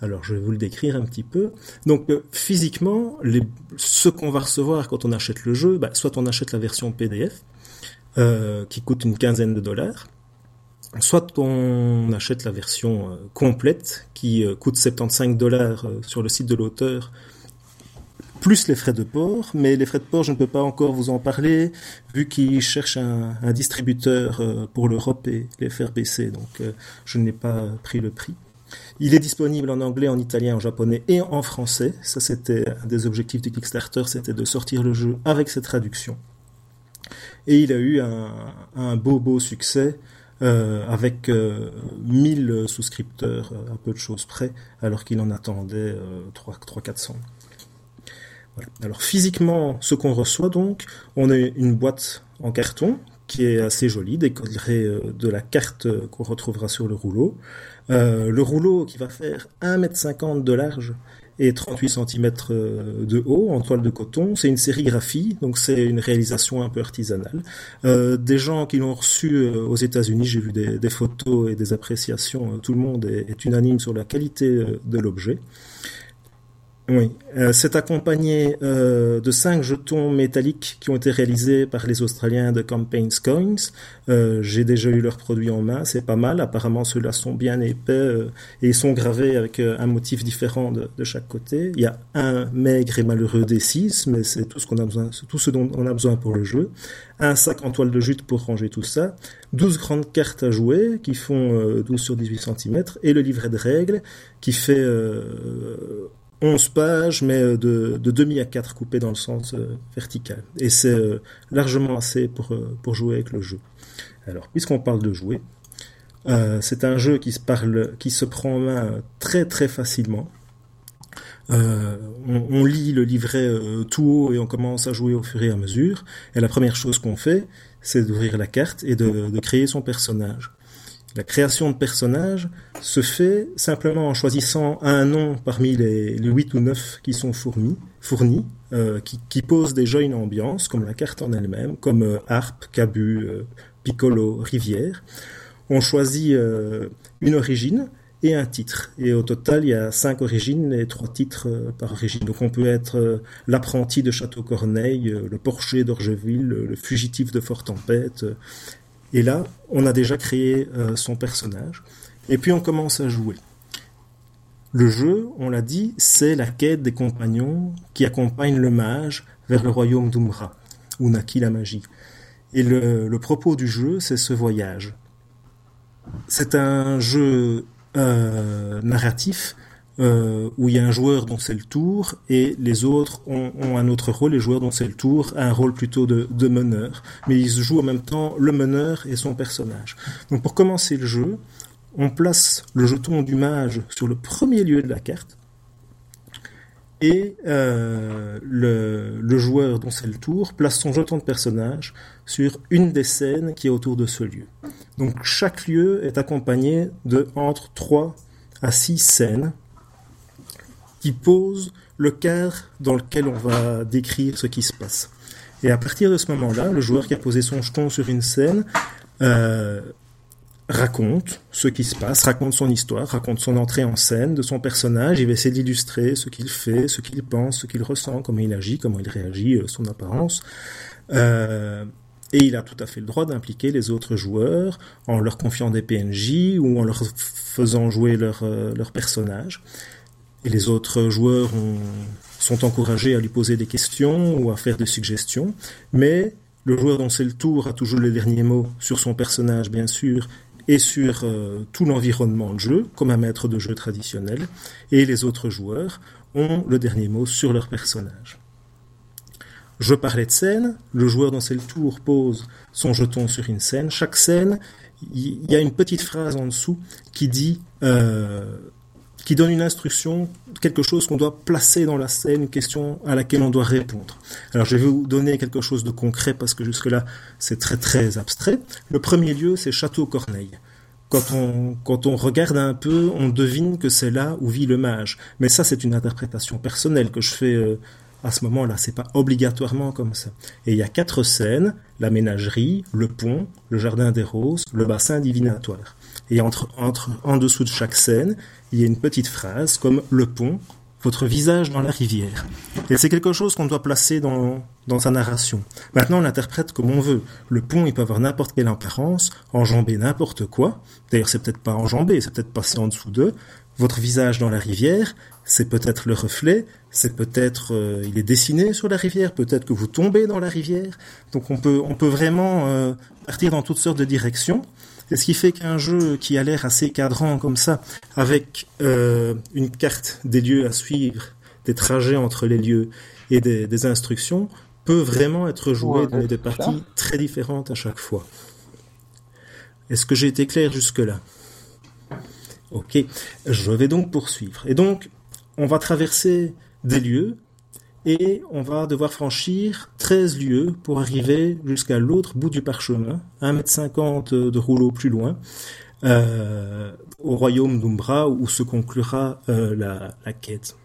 Alors, je vais vous le décrire un petit peu. Donc, euh, physiquement, les, ce qu'on va recevoir quand on achète le jeu, bah, soit on achète la version PDF, euh, qui coûte une quinzaine de dollars, soit on achète la version euh, complète, qui euh, coûte 75 dollars sur le site de l'auteur, plus les frais de port, mais les frais de port, je ne peux pas encore vous en parler, vu qu'ils cherchent un, distributeur pour l'Europe et les faire baisser, donc je n'ai pas pris le prix. Il est disponible en anglais, en italien, en japonais et en français. Ça, c'était un des objectifs du Kickstarter, c'était de sortir le jeu avec cette traduction. Et il a eu un, beau, beau succès. Euh, avec euh, 1000 souscripteurs euh, à peu de choses près, alors qu'il en attendait euh, 300-400. Voilà. Alors physiquement, ce qu'on reçoit donc, on a une boîte en carton qui est assez joli, décoré de la carte qu'on retrouvera sur le rouleau. le rouleau qui va faire 1m50 de large et 38 cm euh, de haut en toile de coton. C'est une sérigraphie, donc c'est une réalisation un peu artisanale. Euh, des gens qui l'ont reçu euh, aux États-Unis, j'ai vu des, photos et des appréciations. Tout le monde est unanime sur la qualité de l'objet. Oui, euh, c'est accompagné euh, de cinq jetons métalliques qui ont été réalisés par les Australiens de Campaigns Coins. Euh, j'ai déjà eu leurs produits en main, c'est pas mal. Apparemment, ceux-là sont bien épais euh, et ils sont gravés avec un motif différent de, chaque côté. Il y a un maigre et malheureux D6, mais c'est tout ce qu'on a besoin, tout ce dont on a besoin pour le jeu. Un sac en toile de jute pour ranger tout ça. 12 grandes cartes à jouer qui font 12 sur 18 cm et le livret de règles qui fait 11 pages, mais euh, de, de demi à 4 coupées dans le sens euh, vertical. Et c'est euh, largement assez pour, pour jouer avec le jeu. Alors, puisqu'on parle de jouer, c'est un jeu qui se, parle, qui se prend en main très très facilement. On, on, lit le livret tout haut et on commence à jouer au fur et à mesure. Et la première chose qu'on fait, c'est d'ouvrir la carte et de, de créer son personnage. La création de personnages se fait simplement en choisissant un nom parmi les, huit ou neuf qui sont fournis, euh, qui, posent déjà une ambiance, comme la carte en elle-même, comme euh, harpe, cabu, euh, piccolo, rivière. On choisit une origine et un titre. Et au total, il y a cinq origines et trois titres par origine. Donc on peut être l'apprenti de Château Corneille, le porcher d'Orgeville, le fugitif de Fort Tempête, et là, on a déjà créé euh, son personnage. Et puis on commence à jouer. Le jeu, on l'a dit, c'est la quête des compagnons qui accompagnent le mage vers le royaume d'Umbra, où naquit la magie. Et le, le propos du jeu, c'est ce voyage. C'est un jeu euh, narratif euh, où il y a un joueur dont c'est le tour et les autres ont, un autre rôle. Les joueurs dont c'est le tour un rôle plutôt de, de, meneur, mais ils jouent en même temps le meneur et son personnage. Donc pour commencer le jeu, on place le jeton du mage sur le premier lieu de la carte et euh, le, le, joueur dont c'est le tour place son jeton de personnage sur une des scènes qui est autour de ce lieu. Donc chaque lieu est accompagné de entre 3 à 6 scènes qui pose le cadre dans lequel on va décrire ce qui se passe. Et à partir de ce moment-là, le joueur qui a posé son jeton sur une scène euh, raconte ce qui se passe, raconte son histoire, raconte son entrée en scène de son personnage. Il va essayer d'illustrer ce qu'il fait, ce qu'il pense, ce qu'il ressent, comment il agit, comment il réagit, euh, son apparence. Euh, et il a tout à fait le droit d'impliquer les autres joueurs en leur confiant des PNJ ou en leur faisant jouer leur, leur personnage. Et les autres joueurs ont, sont encouragés à lui poser des questions ou à faire des suggestions. Mais le joueur dont c'est le tour a toujours le dernier mot sur son personnage, bien sûr, et sur euh, tout l'environnement de jeu, comme un maître de jeu traditionnel. Et les autres joueurs ont le dernier mot sur leur personnage. Je parlais de scène, le joueur dont c'est le tour pose son jeton sur une scène. Chaque scène, il y a une petite phrase en dessous qui dit euh, qui donne une instruction, quelque chose qu'on doit placer dans la scène, une question à laquelle on doit répondre. Alors je vais vous donner quelque chose de concret parce que jusque-là c'est très très abstrait. Le premier lieu c'est Château Corneille. Quand on, quand on regarde un peu, on devine que c'est là où vit le mage. Mais ça c'est une interprétation personnelle que je fais euh, à ce moment-là, c'est pas obligatoirement comme ça. Et il y a quatre scènes, la ménagerie, le pont, le jardin des roses, le bassin divinatoire. Et entre, entre, en dessous de chaque scène, il y a une petite phrase comme le pont, votre visage dans la rivière. Et c'est quelque chose qu'on doit placer dans, dans sa narration. Maintenant, on l'interprète comme on veut. Le pont, il peut avoir n'importe quelle apparence, enjamber n'importe quoi. D'ailleurs, c'est peut-être pas enjambé, c'est peut-être passé en dessous d'eux. Votre visage dans la rivière, c'est peut-être le reflet, c'est peut-être euh, il est dessiné sur la rivière, peut-être que vous tombez dans la rivière. Donc on peut on peut vraiment euh, partir dans toutes sortes de directions. Et ce qui fait qu'un jeu qui a l'air assez cadrant comme ça, avec euh, une carte des lieux à suivre, des trajets entre les lieux et des, des instructions, peut vraiment être joué dans des parties très différentes à chaque fois. Est-ce que j'ai été clair jusque-là? Ok, je vais donc poursuivre. Et donc, on va traverser des lieux et on va devoir franchir 13 lieues pour arriver jusqu'à l'autre bout du parchemin, 1m50 de rouleau plus loin, euh, au royaume d'Umbra où se conclura euh, la, la, quête.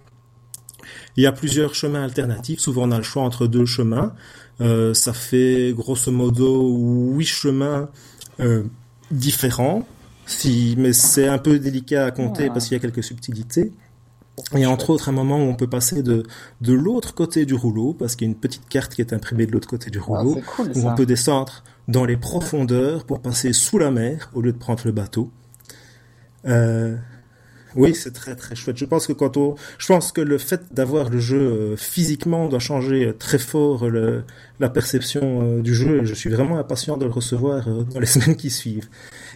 Il y a plusieurs chemins alternatifs, souvent on a le choix entre deux chemins. Euh, ça fait grosso modo huit chemins différents, si, mais c'est un peu délicat à compter parce qu'il y a quelques subtilités. Et entre autres, un moment où on peut passer de, de l'autre côté du rouleau, parce qu'il y a une petite carte qui est imprimée de l'autre côté du rouleau, cool, où on peut descendre dans les profondeurs pour passer sous la mer au lieu de prendre le bateau. Euh, oui, c'est très très chouette. Je pense que quand on, je pense que le fait d'avoir le jeu euh, physiquement doit changer très fort le, la perception euh, du jeu. Et je suis vraiment impatient de le recevoir euh, dans les <laughs> semaines qui suivent.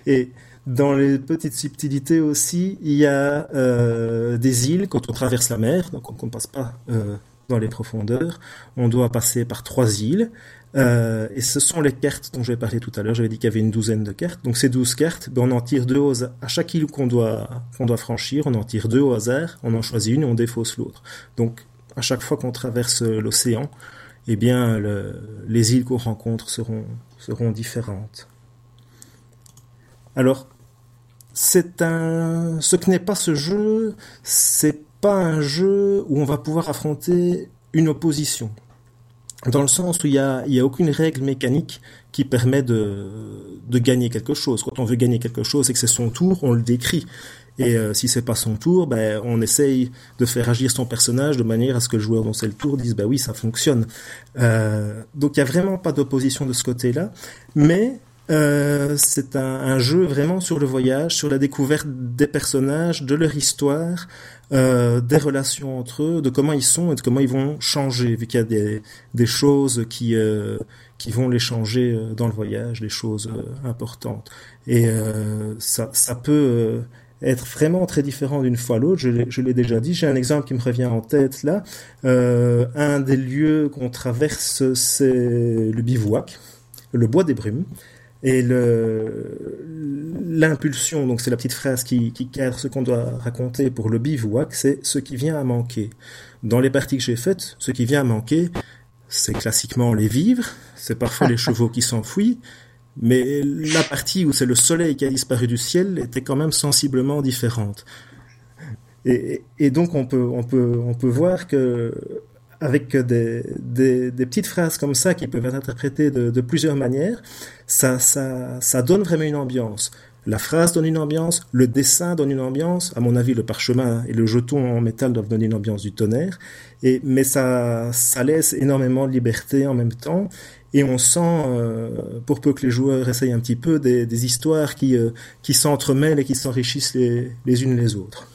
Et dans les petites subtilités aussi, il y a euh, des îles quand on traverse la mer, donc on ne passe pas euh, dans les profondeurs. On doit passer par trois îles. Euh, et ce sont les cartes dont j'avais parlé tout à l'heure. J'avais dit qu'il y avait une douzaine de cartes. Donc ces douze cartes, ben on en tire deux aux, à chaque île qu'on doit, doit franchir. On en tire deux au hasard. On en choisit une et on défausse l'autre. Donc à chaque fois qu'on traverse l'océan, eh bien le, les îles qu'on rencontre seront, seront différentes. Alors c'est un, ce que n'est pas ce jeu, c'est pas un jeu où on va pouvoir affronter une opposition. Dans le sens où il y a, y a aucune règle mécanique qui permet de, de gagner quelque chose. Quand on veut gagner quelque chose et que c'est son tour, on le décrit. Et euh, si c'est pas son tour, ben, on essaye de faire agir son personnage de manière à ce que le joueur dont c'est le tour dise, bah oui, ça fonctionne. Euh, donc il y a vraiment pas d'opposition de ce côté-là. Mais euh, c'est un, un, jeu vraiment sur le voyage, sur la découverte des personnages, de leur histoire, euh, des relations entre eux, de comment ils sont et de comment ils vont changer, vu qu'il y a des, des choses qui, euh, qui vont les changer euh, dans le voyage, des choses euh, importantes. Et ça, ça peut être vraiment très différent d'une fois à l'autre. Je l'ai déjà dit. J'ai un exemple qui me revient en tête là. un des lieux qu'on traverse, c'est le bivouac, le bois des brumes. Et l'impulsion, donc c'est la petite phrase qui, qui cadre ce qu'on doit raconter pour le bivouac, c'est ce qui vient à manquer. Dans les parties que j'ai faites, ce qui vient à manquer, c'est classiquement les vivres, c'est parfois les <laughs> chevaux qui s'enfuient, mais la partie où c'est le soleil qui a disparu du ciel était quand même sensiblement différente. Et, et donc on peut, on peut, on peut voir que avec des, des, des, petites phrases comme ça qui peuvent être interprétées de, de plusieurs manières, ça, ça, ça donne vraiment une ambiance. La phrase donne une ambiance, le dessin donne une ambiance. À mon avis, le parchemin et le jeton en métal doivent donner une ambiance du tonnerre. Et, mais ça, ça laisse énormément de liberté en même temps. Et on sent, euh, pour peu que les joueurs essayent un petit peu, des, des histoires qui, euh, qui s'entremêlent et qui s'enrichissent les, les unes les autres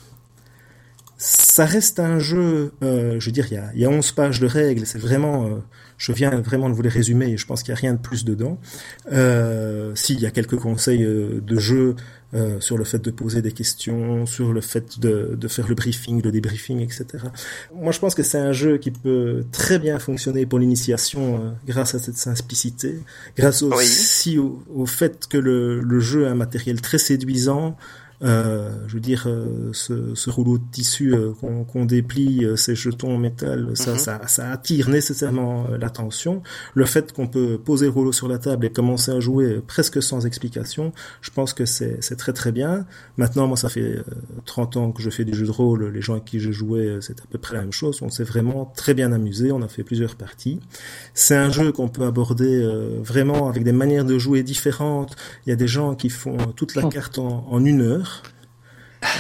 ça reste un jeu, euh, je veux dire, il y a, il y a 11 pages de règles, c'est vraiment, euh, je viens vraiment de vous les résumer et je pense qu'il n'y a rien de plus dedans. Euh, S'il y a quelques conseils euh, de jeu euh, sur le fait de poser des questions, sur le fait de, de faire le briefing, le débriefing, etc. Moi, je pense que c'est un jeu qui peut très bien fonctionner pour l'initiation euh, grâce à cette simplicité, grâce aussi oui. au, au, fait que le, le jeu a un matériel très séduisant, je veux dire, euh, ce, ce, rouleau de tissu euh, qu'on qu déplie, euh, ces jetons en métal, ça, mm -hmm. ça, ça, attire nécessairement l'attention. Le fait qu'on peut poser le rouleau sur la table et commencer à jouer presque sans explication, je pense que c'est très très bien. Maintenant, moi, ça fait 30 ans que je fais du jeu de rôle. Les gens avec qui je jouais, c'est à peu près la même chose. On s'est vraiment très bien amusé. On a fait plusieurs parties. C'est un jeu qu'on peut aborder vraiment avec des manières de jouer différentes. Il y a des gens qui font toute la carte en, en une heure.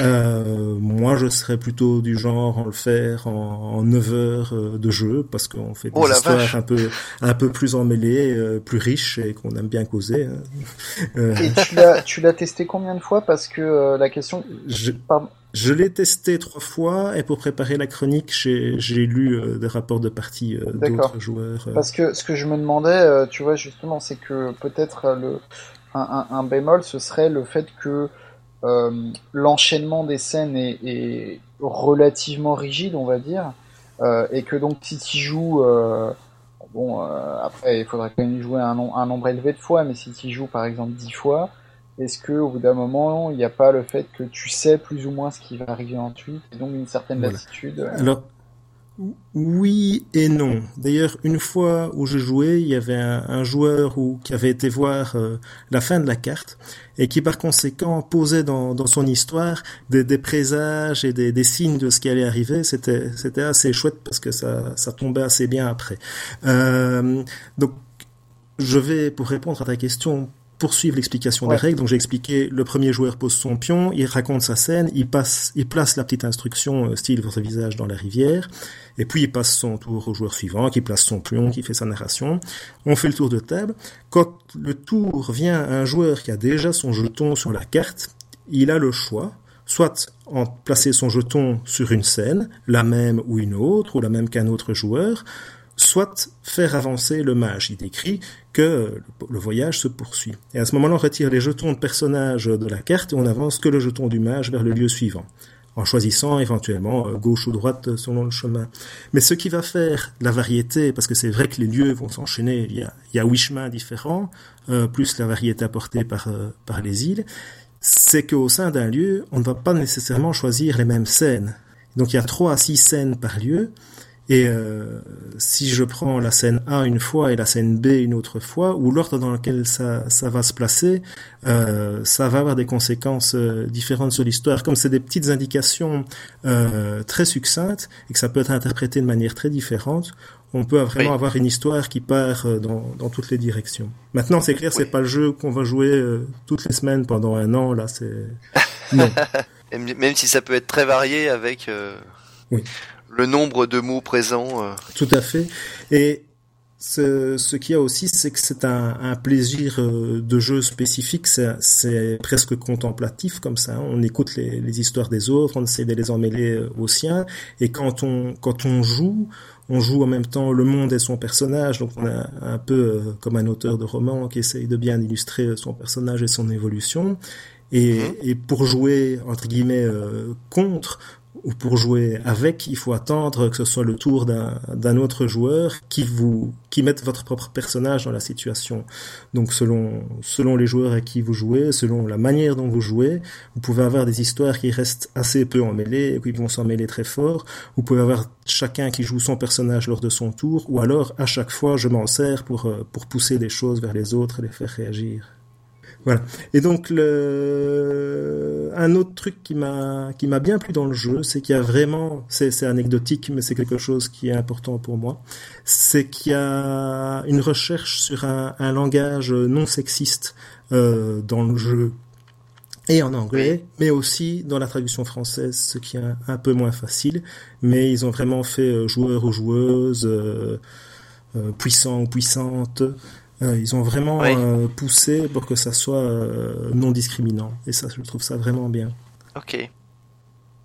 Euh, moi, je serais plutôt du genre en le faire en, en 9 heures euh, de jeu parce qu'on fait des oh, histoires un peu un peu plus emmêlées, euh, plus riches et qu'on aime bien causer. Hein. Euh... <laughs> Et tu l'as tu l'as testé combien de fois? Parce que euh, la question. Je... Je l'ai testé trois fois et pour préparer la chronique, j'ai lu euh, des rapports de partie euh, d'autres joueurs. Parce que ce que je me demandais, tu vois, justement, c'est que peut-être le un, un, un, bémol, ce serait le fait que euh, l'enchaînement des scènes est, est, relativement rigide, on va dire, euh, et que donc si tu joues, euh, bon, euh, après il faudrait quand même jouer un, un, nombre élevé de fois, mais si tu joues par exemple 10 fois, est-ce que au bout d'un moment il n'y a pas le fait que tu sais plus ou moins ce qui va arriver ensuite, et donc une certaine voilà. latitude Alors, Oui et non. D'ailleurs, une fois où je jouais, il y avait un, joueur qui avait été voir euh, la fin de la carte et qui par conséquent posait dans, son histoire des, présages et des, signes de ce qui allait arriver. C'était assez chouette parce que ça, ça tombait assez bien après. Euh, donc, je vais, pour répondre à ta question, poursuivre l'explication des règles. Donc j'ai expliqué, le premier joueur pose son pion, il raconte sa scène, il passe, il place la petite instruction euh, style votre visage dans la rivière, et puis il passe son tour au joueur suivant, qui place son pion, qui fait sa narration. On fait le tour de table. Quand le tour vient à un joueur qui a déjà son jeton sur la carte, il a le choix soit en placer son jeton sur une scène, la même ou une autre, ou la même qu'un autre joueur, soit faire avancer le mage. Il décrit que le voyage se poursuit. Et à ce moment-là, on retire les jetons de personnages de la carte et on avance que le jeton du mage vers le lieu suivant, en choisissant éventuellement euh, gauche ou droite selon le chemin. Mais ce qui va faire la variété, parce que c'est vrai que les lieux vont s'enchaîner, il y a, il y a huit chemins différents, euh, plus la variété apportée par, euh, par les îles, c'est qu'au sein d'un lieu, on ne va pas nécessairement choisir les mêmes scènes. Donc il y a trois à six scènes par lieu, et euh, si je prends la scène A une fois et la scène B une autre fois, ou l'ordre dans lequel ça, ça va se placer, euh, ça va avoir des conséquences euh, différentes sur l'histoire. Comme c'est des petites indications euh, très succinctes et que ça peut être interprété de manière très différente, on peut vraiment avoir une histoire qui part euh, dans, dans toutes les directions. Maintenant, c'est clair, c'est pas le jeu qu'on va jouer euh, toutes les semaines pendant un an. Là, c'est non. <laughs> Même si ça peut être très varié avec. Oui le nombre de mots présents. Euh. Tout à fait. Et ce, ce qu'il y a aussi, c'est que c'est un, un, plaisir euh, de jeu spécifique, c'est presque contemplatif comme ça. Hein. On écoute les, les, histoires des autres, on essaie de les emmêler euh, aux siens, et quand on, quand on joue, on joue en même temps le monde et son personnage, donc on a un peu comme un auteur de roman qui essaye de bien illustrer son personnage et son évolution. Et, mm-hmm. et pour jouer, entre guillemets, contre, ou pour jouer avec, il faut attendre que ce soit le tour d'un autre joueur qui vous qui mette votre propre personnage dans la situation. Donc selon selon les joueurs à qui vous jouez, selon la manière dont vous jouez, vous pouvez avoir des histoires qui restent assez peu emmêlées et qui vont s'en mêler très fort. Vous pouvez avoir chacun qui joue son personnage lors de son tour, ou alors à chaque fois je m'en sers pour euh, pour pousser des choses vers les autres et les faire réagir. Voilà. Et donc le un autre truc qui m'a qui m'a bien plu dans le jeu, c'est qu'il y a vraiment c'est anecdotique mais c'est quelque chose qui est important pour moi, c'est qu'il y a une recherche sur un, un langage non sexiste euh, dans le jeu et en anglais, mais aussi dans la traduction française, ce qui est un, peu moins facile. Mais ils ont vraiment fait euh, joueur ou joueuse, euh, euh, puissant ou puissante, ils ont vraiment euh, poussé pour que ça soit euh, non discriminant. Et ça, je trouve ça vraiment bien. Ok.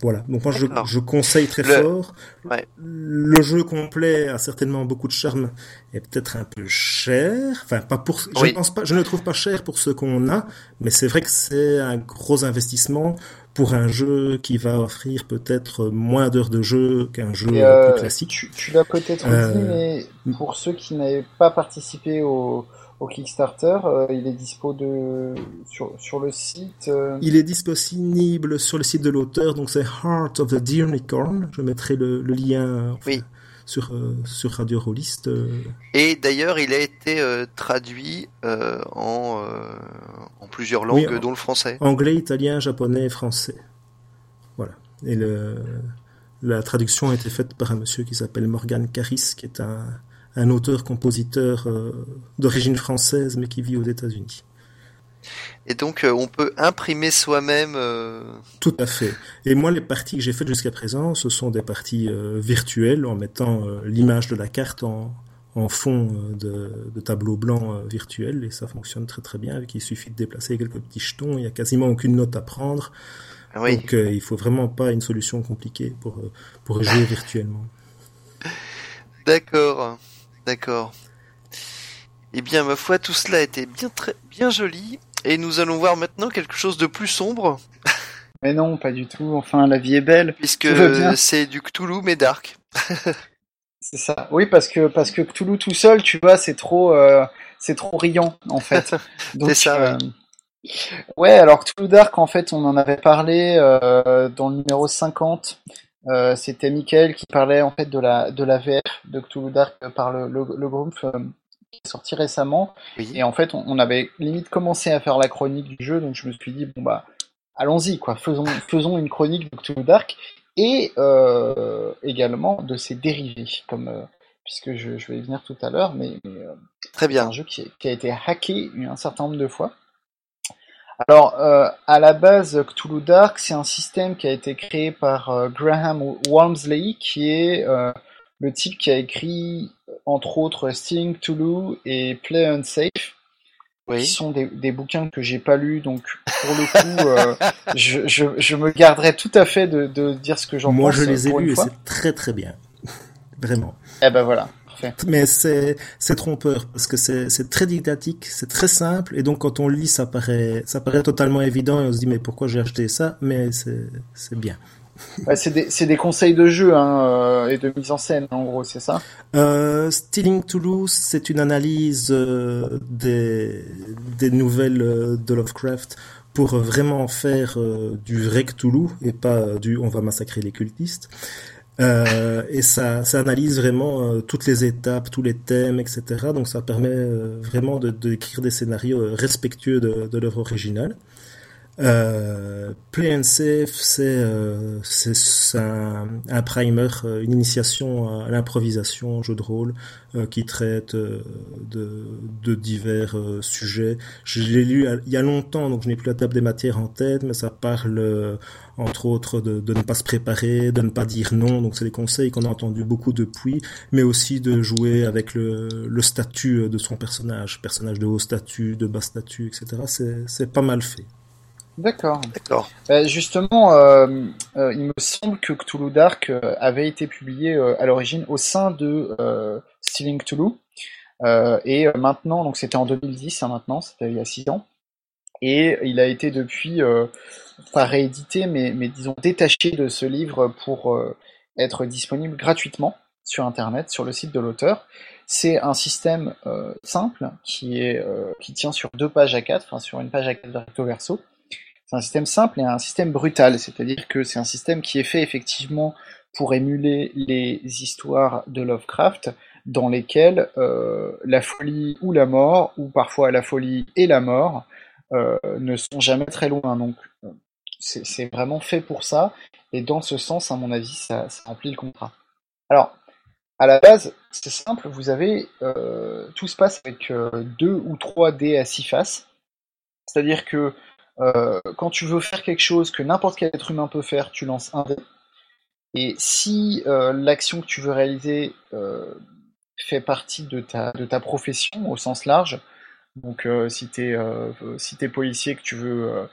Voilà. Donc moi, je, je, conseille très fort. Ouais. Le jeu complet a certainement beaucoup de charme et peut-être un peu cher. Enfin, pas pour. Je pense pas. Je ne le trouve pas cher pour ce qu'on a, mais c'est vrai que c'est un gros investissement pour un jeu qui va offrir peut-être moins d'heures de jeu qu'un jeu euh, plus classique. Tu, tu l'as peut-être euh... dit, mais pour ceux qui n'avaient pas participé au, au Kickstarter, euh, il est dispo de sur, sur le site. Euh... Il est disponible sur le site de l'auteur, donc c'est Heart of the Deernicorn. Je mettrai le, le lien. Enfin, oui sur, euh, sur Radio Rollist. Euh. Et d'ailleurs, il a été euh, traduit en, en plusieurs langues, dont le français. Anglais, italien, japonais et français. Voilà. Et le, la traduction a été faite par un monsieur qui s'appelle Morgan Caris, qui est un, un auteur-compositeur d'origine française, mais qui vit aux États-Unis. Et donc euh, on peut imprimer soi-même. Euh... Tout à fait. Et moi, les parties que j'ai faites jusqu'à présent, ce sont des parties euh, virtuelles en mettant euh, l'image de la carte en, en fond de, de, tableau blanc virtuel et ça fonctionne très très bien. Avec il suffit de déplacer quelques petits jetons, il n'y a quasiment aucune note à prendre. Ah oui. Donc il faut vraiment pas une solution compliquée pour pour jouer virtuellement. D'accord, d'accord. Eh bien, ma foi, tout cela était bien très bien joli. Et nous allons voir maintenant quelque chose de plus sombre. <laughs> Mais non, pas du tout. Enfin, la vie est belle. Puisque c'est du Cthulhu mais dark. <laughs> c'est ça. Oui, parce que parce que Cthulhu tout seul, tu vois, c'est trop euh, c'est trop riant en fait. <laughs> c'est ça. Euh... Ouais, alors Cthulhu Dark, en fait, on en avait parlé euh, dans le numéro 50 Euh, c'était Michael qui parlait en fait de la de la VR de Cthulhu Dark par le le, le groupe euh, qui est sorti récemment. Oui. Et en fait, on, on avait limite commencé à faire la chronique du jeu, donc je me suis dit bon bah allons-y quoi, faisons faisons une chronique de Cthulhu Dark et euh, également de ses dérivés comme euh, puisque je, je vais y venir tout à l'heure, mais, mais euh, Très c'est bien. un jeu qui, qui a été hacké un certain nombre de fois. Alors, euh, à la base, Cthulhu Dark, c'est un système qui a été créé par euh, Graham Walmsley, qui est euh, le type qui a écrit, entre autres, Stealing Cthulhu et Play Unsafe, qui Oui. sont des, des bouquins que j'ai pas lus, donc pour le coup, euh, <laughs> je, je, je me garderai tout à fait de, de dire ce que j'en pense. Moi, je les ai lus et c'est très très bien. <laughs> Vraiment. Eh ben voilà, parfait. Mais c'est c'est trompeur parce que c'est c'est très didactique, c'est très simple et donc quand on lit ça paraît ça paraît totalement évident et on se dit mais pourquoi j'ai acheté ça? Mais c'est c'est bien. Ouais, c'est des, c'est des conseils de jeu hein, euh, et de mise en scène, en gros, c'est ça? Euh, Stealing Toulouse, c'est une analyse euh, des des nouvelles euh, de Lovecraft pour vraiment faire euh, du vrai Cthulhu et pas euh, du on va massacrer les cultistes. Euh, et ça, ça analyse vraiment euh, toutes les étapes, tous les thèmes, etc. Donc ça permet euh, vraiment de, des scénarios euh, respectueux de, de l'œuvre originale. Euh, Play c'est euh, un, un primer, euh, une initiation à l'improvisation, jeu de rôle, euh, qui traite euh, de, de divers euh, sujets. Je l'ai lu il y a longtemps, donc je n'ai plus la table des matières en tête, mais ça parle entre autres de, ne pas se préparer, de ne pas dire non. Donc c'est des conseils qu'on a entendus beaucoup depuis, mais aussi de jouer avec le, le statut de son personnage, personnage de haut statut, de bas statut, etc. C'est pas mal fait. D'accord. D'accord. Bah, justement, euh, euh, il me semble que Cthulhu Dark euh, avait été publié euh, à l'origine au sein de euh, Stealing Cthulhu. Euh, et euh, maintenant, donc c'était en 2010, hein, maintenant, c'était il y a 6 ans. Et il a été depuis, euh, pas réédité, mais, mais disons détaché de ce livre pour euh, être disponible gratuitement sur Internet, sur le site de l'auteur. C'est un système euh, simple qui, est, euh, qui tient sur deux pages à 4, enfin sur une page à 4 recto verso. C'est un système simple et un système brutal, c'est-à-dire que c'est un système qui est fait effectivement pour émuler les histoires de Lovecraft, dans lesquelles euh, la folie ou la mort, ou parfois la folie et la mort, euh, ne sont jamais très loin. Donc c'est vraiment fait pour ça, et dans ce sens, à mon avis, ça, remplit le contrat. Alors, à la base, c'est simple, vous avez euh, tout se passe avec deux ou trois dés à six faces, c'est-à-dire que euh, quand tu veux faire quelque chose que n'importe quel être humain peut faire, tu lances un dé. Et si euh, l'action que tu veux réaliser euh, fait partie de ta, de ta profession au sens large, donc si t'es euh, si t'es policier que tu veux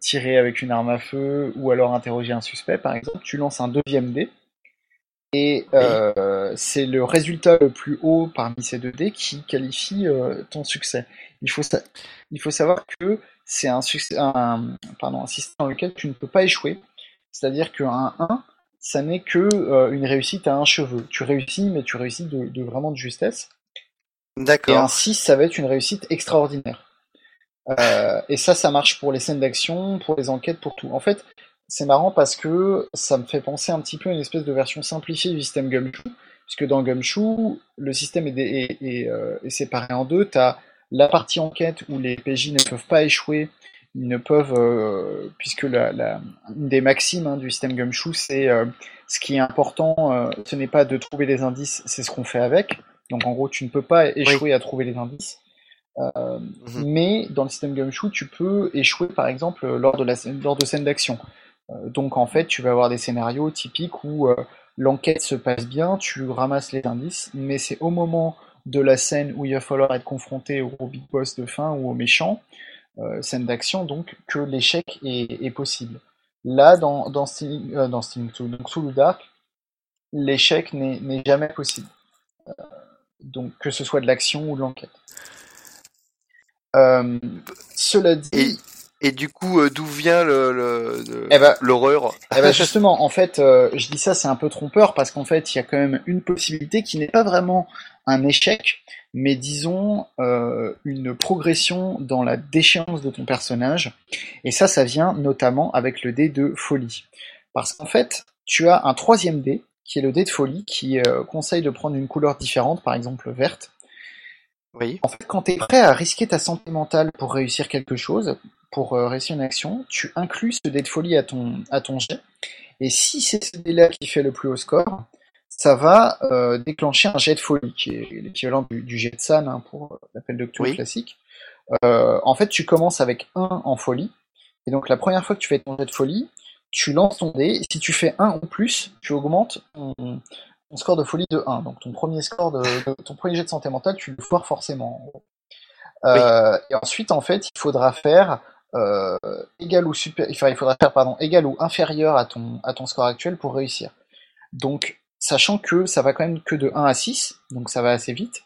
tirer avec une arme à feu ou alors interroger un suspect par exemple, tu lances un deuxième dé. Et euh, c'est le résultat le plus haut parmi ces deux dés qui qualifie euh, ton succès. Il faut, sa- il faut savoir que c'est un, succès- un, pardon, un système dans lequel tu ne peux pas échouer. C'est-à-dire qu'un 1, ça n'est que euh, une réussite à un cheveu. Tu réussis, mais tu réussis de, de vraiment de justesse. Et un D'accord. 6, ça va être une réussite extraordinaire. Euh, et ça, ça marche pour les scènes d'action, pour les enquêtes, pour tout. En fait, c'est marrant parce que ça me fait penser un petit peu à une espèce de version simplifiée du système Gumshoe, puisque dans Gumshoe, le système est, dé- est- est, euh, est séparé en deux. Tu as la partie enquête où les PJ ne peuvent pas échouer, ils ne peuvent, euh, puisque la, la- une des maximes hein, du système Gumshoe, c'est euh, ce qui est important, euh, ce n'est pas de trouver des indices, c'est ce qu'on fait avec. Donc en gros, tu ne peux pas échouer à trouver les indices. Mhm. mais dans le système Gumshoe, tu peux échouer par exemple lors de, la, lors de scènes d'action. Donc en fait, tu vas avoir des scénarios typiques où l'enquête se passe bien, tu ramasses les indices, mais c'est au moment de la scène où il va falloir être confronté au big boss de fin ou au méchant, euh, scène d'action, donc que l'échec est, possible. Là, dans, dans Stealing, euh, dans Cthulhu Dark, l'échec n'est jamais possible. Euh, donc que ce soit de l'action ou de l'enquête. Cela dit, Et du coup, euh, d'où vient le, le- le- Eh ben- l'horreur Eh ben justement, en fait, euh, je dis ça, c'est un peu trompeur parce qu'en fait, il y a quand même une possibilité qui n'est pas vraiment un échec, mais disons euh, une progression dans la déchéance de ton personnage. Et ça, ça vient notamment avec le dé de folie. Parce qu'en fait, tu as un troisième dé, qui est le dé de folie, qui conseille de prendre une couleur différente, par exemple verte. Oui. En fait, quand tu es prêt à risquer ta santé mentale pour réussir quelque chose, pour réussir une action, tu inclus ce dé de folie à ton, à ton jet. Et si c'est ce dé-là qui fait le plus haut score, ça va euh, déclencher un jet de folie, qui est l'équivalent du, jet de San hein, pour l'appel de Cthulhu classique. Euh, en fait, tu commences avec 1 en folie, et donc la première fois que tu fais ton jet de folie, tu lances ton dé, et si tu fais 1 ou plus, tu augmentes ton, score de folie de 1. Donc ton premier score de, ton premier jet de santé mentale, tu le foires forcément. Euh, et ensuite, en fait, il faudra faire égal ou super, il faudra faire pardon égal ou inférieur à ton à ton score actuel pour réussir. Donc sachant que ça va quand même que de 1 à 6, donc ça va assez vite.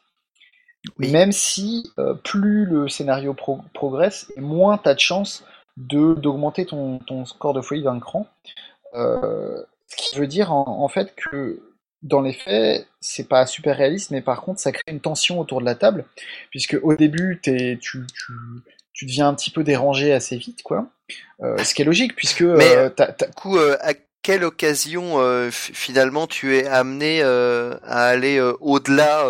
Même si euh, plus le scénario progresse, moins tu as de chance de d'augmenter ton, ton, score de folie d'un cran. Euh, ce qui veut dire en, fait que dans les faits, c'est pas super réaliste, mais par contre ça crée une tension autour de la table, puisque au début tu, tu, tu deviens un petit peu dérangé assez vite, quoi. Euh, ce qui est logique, puisque... Mais, euh, coup, quelle occasion euh, finalement tu es amené euh, à aller euh, au-delà,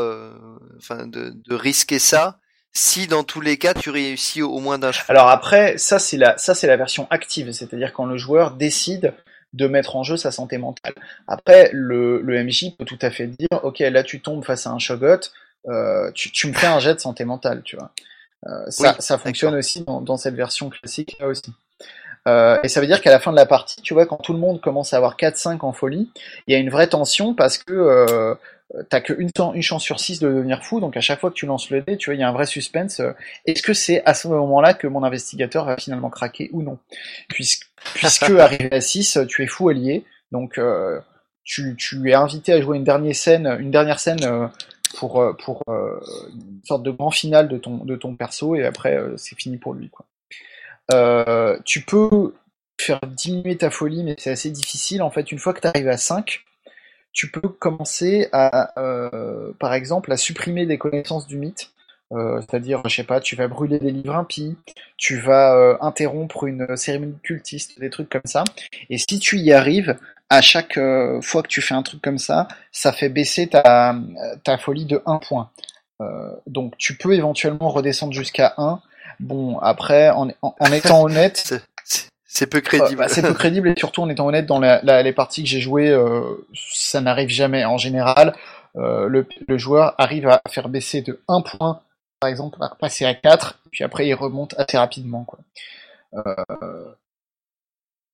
enfin de, risquer ça si dans tous les cas tu réussis au, moins d'un. Alors après, ça c'est la ça c'est la version active, c'est-à-dire quand le joueur décide de mettre en jeu sa santé mentale. Après, le, le MJ peut tout à fait dire, ok, là tu tombes face à un shogot, tu, tu, me fais un jet de santé mentale, tu vois. Ça, ça fonctionne aussi dans, dans, cette version classique là aussi. Euh, et ça veut dire qu'à la fin de la partie, tu vois, quand tout le monde commence à avoir 4-5 en folie, il y a une vraie tension parce que euh, t'as qu'une une chance sur 6 de devenir fou, donc à chaque fois que tu lances le dé, tu vois, il y a un vrai suspense. Euh, est-ce que c'est à ce moment-là que mon investigateur va finalement craquer ou non? Puisque, puisque <laughs> arrivé à 6, tu es fou allié, donc euh, tu, tu, es invité à jouer une dernière scène, une dernière scène euh, pour, pour une sorte de grand final de ton, de ton perso, et après c'est fini pour lui, quoi. Euh, tu peux faire diminuer ta folie, mais c'est assez difficile. En fait, une fois que tu arrives à 5, tu peux commencer à, euh, par exemple, à supprimer des connaissances du mythe. Euh, c'est-à-dire, je sais pas, tu vas brûler des livres impies, tu vas interrompre une cérémonie cultiste, des trucs comme ça. Et si tu y arrives, à chaque fois que tu fais un truc comme ça, ça fait baisser ta, ta folie de 1 point. donc tu peux éventuellement redescendre jusqu'à 1, Bon, après, en, <laughs> étant honnête, c'est peu crédible. Bah, c'est peu crédible et surtout en étant honnête dans les parties que j'ai jouées, euh, ça n'arrive jamais. En général, euh, le, joueur arrive à faire baisser de 1 point, par exemple, à passer à 4, puis après il remonte assez rapidement. Quoi.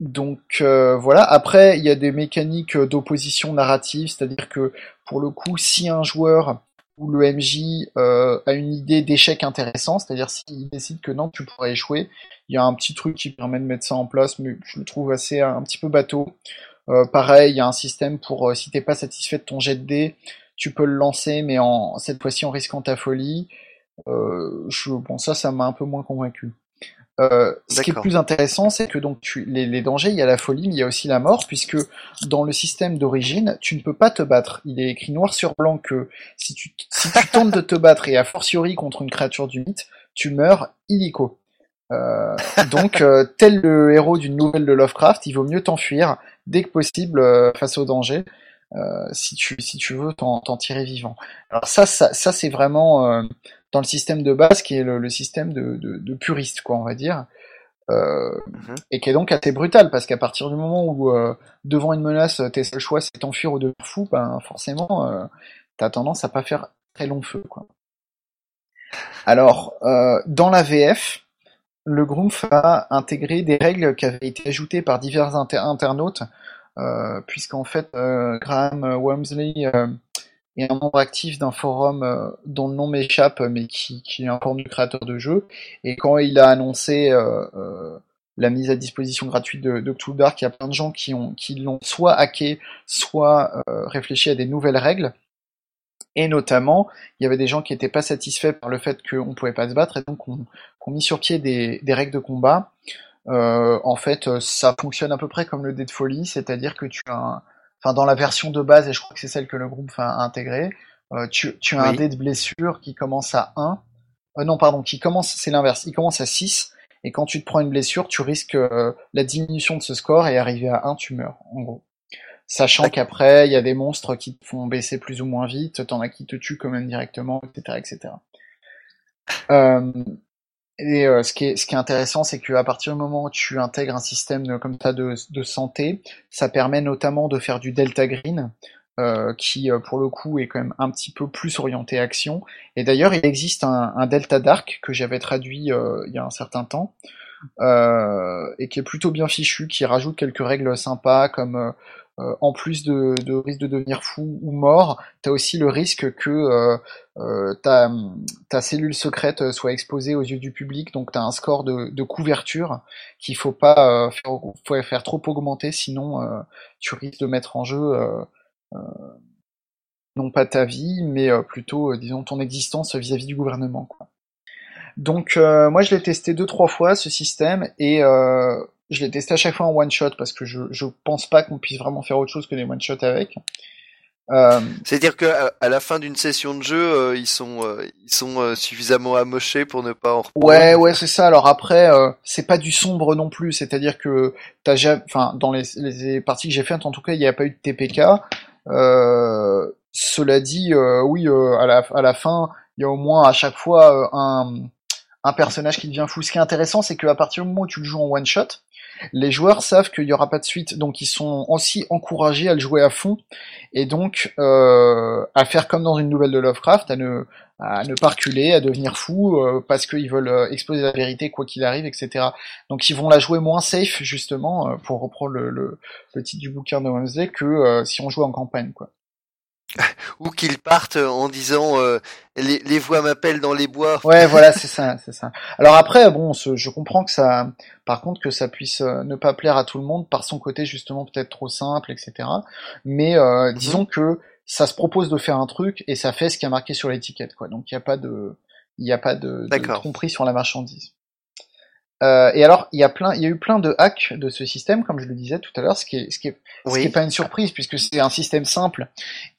Euh, donc voilà. Après, il y a des mécaniques d'opposition narrative, c'est-à-dire que pour le coup, si un joueur où le MJ euh, a une idée d'échec intéressant, c'est-à-dire s'il décide que non, tu pourrais échouer, il y a un petit truc qui permet de mettre ça en place, mais je le trouve assez un petit peu bateau. Euh, pareil, il y a un système pour euh, si t'es pas satisfait de ton jet de dés, tu peux le lancer, mais en cette fois-ci en risquant ta folie. je, bon, ça, ça m'a un peu moins convaincu. Euh, ce qui est plus intéressant, c'est que donc tu, les, dangers, il y a la folie, mais il y a aussi la mort, puisque dans le système d'origine, tu ne peux pas te battre. Il est écrit noir sur blanc que si tu, si tu <laughs> tentes de te battre et a fortiori contre une créature du mythe, tu meurs illico. Euh, donc, euh, tel le héros d'une nouvelle de Lovecraft, il vaut mieux t'enfuir dès que possible euh, face au danger. si tu si tu veux t'en tirer vivant. Alors ça ça, ça c'est vraiment dans le système de base qui est le, système de, de, puriste, quoi, on va dire. Euh, mhm. et qui est donc assez brutal parce qu'à partir du moment où euh, devant une menace tes seuls choix c'est t'enfuir ou de fou ben forcément euh, t'as tendance à pas faire très long feu quoi. Alors dans la VF le Grumpf a intégré des règles qui avaient été ajoutées par divers internautes puisqu'en fait Graham Wormsley un membre actif d'un forum euh, dont le nom m'échappe, mais qui, qui est un forum du créateur de jeu. Et quand il a annoncé euh, euh, la mise à disposition gratuite de, de Dark, il y a plein de gens qui ont qui l'ont soit hacké, soit réfléchi à des nouvelles règles. Et notamment, il y avait des gens qui n'étaient pas satisfaits par le fait qu'on ne pouvait pas se battre, et donc on, on mis sur pied des, des règles de combat. en fait, ça fonctionne à peu près comme le dé de folie, c'est-à-dire que tu as un, enfin dans la version de base, et je crois que c'est celle que le groupe a intégrée, euh, tu, tu, as un dé de blessure qui commence à 1. Euh, non, pardon, qui commence, c'est l'inverse, il commence à 6, et quand tu te prends une blessure, tu risques euh, la diminution de ce score, et arrivé à 1, tu meurs, en gros. Sachant qu'après, il y a des monstres qui te font baisser plus ou moins vite, t'en as qui te tuent quand même directement, etc., etc. Euh, et euh, ce, qui est, ce qui est intéressant, c'est qu'à partir du moment où tu intègres un système comme ça de, santé, ça permet notamment de faire du Delta Green, euh, qui pour le coup est quand même un petit peu plus orienté action. Et d'ailleurs, il existe un, un Delta Dark que j'avais traduit euh, il y a un certain temps, euh, et qui est plutôt bien fichu, qui rajoute quelques règles sympas comme euh, en plus de, risque de devenir fou ou mort, t'as aussi le risque que euh, euh, ta, ta, cellule secrète soit exposée aux yeux du public, donc t'as un score de, de couverture qu'il faut pas faire, trop augmenter, sinon tu risques de mettre en jeu non pas ta vie, mais plutôt, disons, ton existence vis-à-vis du gouvernement. Donc moi je l'ai testé deux trois fois ce système. Et je l'ai testé à chaque fois en one shot parce que je, je pense pas qu'on puisse vraiment faire autre chose que des one shot avec. Euh... C'est-à-dire que à la fin d'une session de jeu, euh, ils sont euh, ils sont euh, suffisamment amochés pour ne pas en. Ouais, ouais, c'est ça. Alors après, c'est pas du sombre non plus. C'est-à-dire que t'as jamais, enfin, dans les, les parties que j'ai faites, en tout cas, il n'y a pas eu de TPK. cela dit, oui, à la à la fin, il y a au moins à chaque fois un un personnage qui devient fou. Ce qui est intéressant, c'est qu'à partir du moment où tu le joues en one shot, les joueurs savent qu'il n'y aura pas de suite, donc ils sont aussi encouragés à le jouer à fond, et donc euh, à faire comme dans une nouvelle de Lovecraft, à ne, à ne pas reculer, à devenir fou, euh, parce qu'ils veulent euh, exposer la vérité quoi qu'il arrive, etc. Donc ils vont la jouer moins safe, justement, pour reprendre le, titre du bouquin de Wednesday, que si on joue en campagne. quoi. Ou qu'ils partent en disant euh, les, les, voix m'appellent dans les bois. Ouais, voilà, <laughs> c'est ça, c'est ça. Alors après, bon, je comprends que ça, par contre, que ça puisse euh, ne pas plaire à tout le monde par son côté justement peut-être trop simple, etc. Mais euh, mhm. disons que ça se propose de faire un truc et ça fait ce qui a marqué sur l'étiquette, quoi. Donc il n'y a pas de, il n'y a pas de, de tromperie sur la marchandise. Euh, et alors, il y a plein, il y a eu plein de hacks de ce système, comme je le disais tout à l'heure, ce qui est, ce qui est, ce qui est pas une surprise puisque c'est un système simple.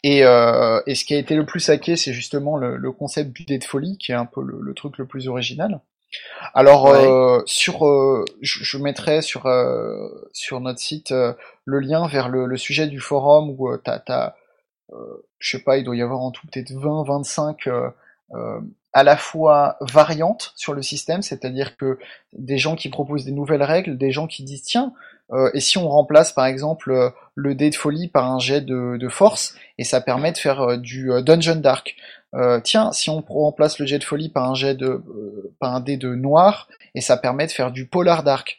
Et, euh, et ce qui a été le plus hacké, c'est justement le, le, concept du dé de folie, qui est un peu le, le truc le plus original. Alors euh, sur, euh, je, je, mettrai sur euh, sur notre site le lien vers le, le, sujet du forum où t'as, t'as je sais pas, il doit y avoir en tout peut-être 20, 25 à la fois variantes sur le système, c'est-à-dire que des gens qui proposent des nouvelles règles, des gens qui disent tiens, euh, et si on remplace par exemple euh, le dé de folie par un jet de, force, et ça permet de faire euh, du dungeon dark. tiens, si on remplace le jet de folie par un jet de par un dé de noir, et ça permet de faire du polar dark,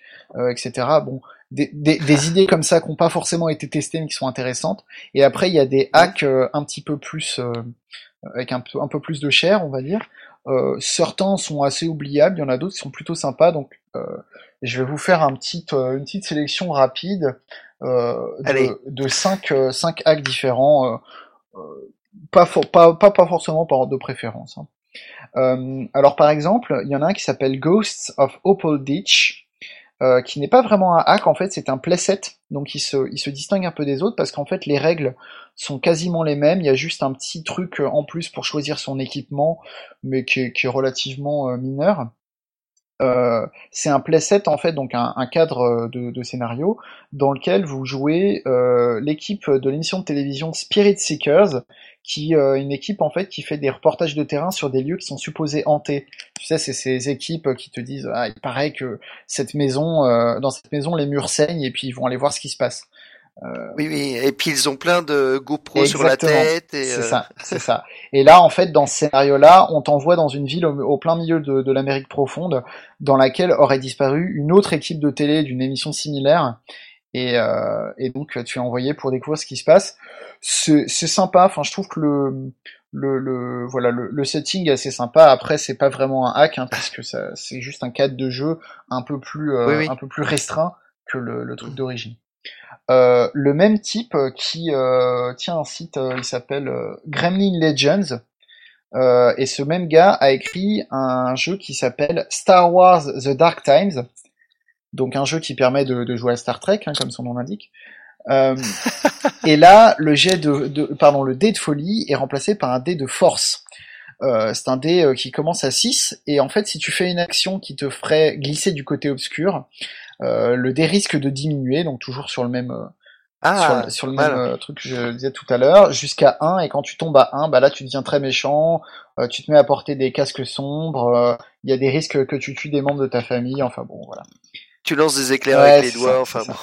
etc. Bon, des, des, <laughs> idées comme ça qui n'ont pas forcément été testées mais qui sont intéressantes. Et après, il y a des hacks un petit peu plus avec un peu, un peu plus de chair, on va dire. Euh, certains sont assez oubliables, il y en a d'autres qui sont plutôt sympas, donc euh, je vais vous faire un petit, euh, une petite sélection rapide euh, de, de cinq, cinq hacks différents, pas, pas, pas, pas, forcément par ordre de préférence. Hein. alors par exemple, il y en a un qui s'appelle Ghosts of Opal Ditch, euh, qui n'est pas vraiment un hack, en fait c'est un playset, donc il se, distingue un peu des autres parce qu'en fait les règles sont quasiment les mêmes, il y a juste un petit truc euh, en plus pour choisir son équipement, mais qui est, relativement euh, mineur. C'est un playset en fait, donc un, cadre de, scénario dans lequel vous jouez l'équipe de l'émission de télévision Spirit Seekers, qui euh, une équipe en fait qui fait des reportages de terrain sur des lieux qui sont supposés hantés. Tu sais, c'est ces équipes qui te disent ah il paraît que cette maison, euh, dans cette maison les murs saignent et puis ils vont aller voir ce qui se passe. Euh... Oui, oui, et puis ils ont plein de GoPro sur la tête. Et... C'est euh, ça, c'est ça. Et là, en fait, dans ce scénario-là, on t'envoie dans une ville au, plein milieu de, de l'Amérique profonde, dans laquelle aurait disparu une autre équipe de télé d'une émission similaire, et, euh, et, donc tu es envoyé pour découvrir ce qui se passe. C'est sympa, enfin je trouve que le, le, le voilà le, le, setting est assez sympa. Après c'est pas vraiment un hack hein, puisque c'est juste un cadre de jeu un peu plus euh, un peu plus restreint que le, le truc d'origine. Euh, le même type qui euh, tient un site, euh, il s'appelle Gremlin Legends. et ce même gars a écrit un jeu qui s'appelle Star Wars The Dark Times, donc un jeu qui permet de, jouer à Star Trek, hein, comme son nom l'indique. Euh, <laughs> et là, le jet de, pardon, le dé de folie est remplacé par un dé de force. Euh, c'est un dé euh, qui commence à 6, et en fait, si tu fais une action qui te ferait glisser du côté obscur, le dé risque de diminuer, donc toujours sur le même Ah, sur, sur le mal. même truc que je disais tout à l'heure, jusqu'à 1, et quand tu tombes à 1, bah là tu deviens très méchant, tu te mets à porter des casques sombres, il y a des risques que tu tues des membres de ta famille, enfin bon voilà. Tu lances des éclairs Ouais, avec les doigts, ça, enfin bon.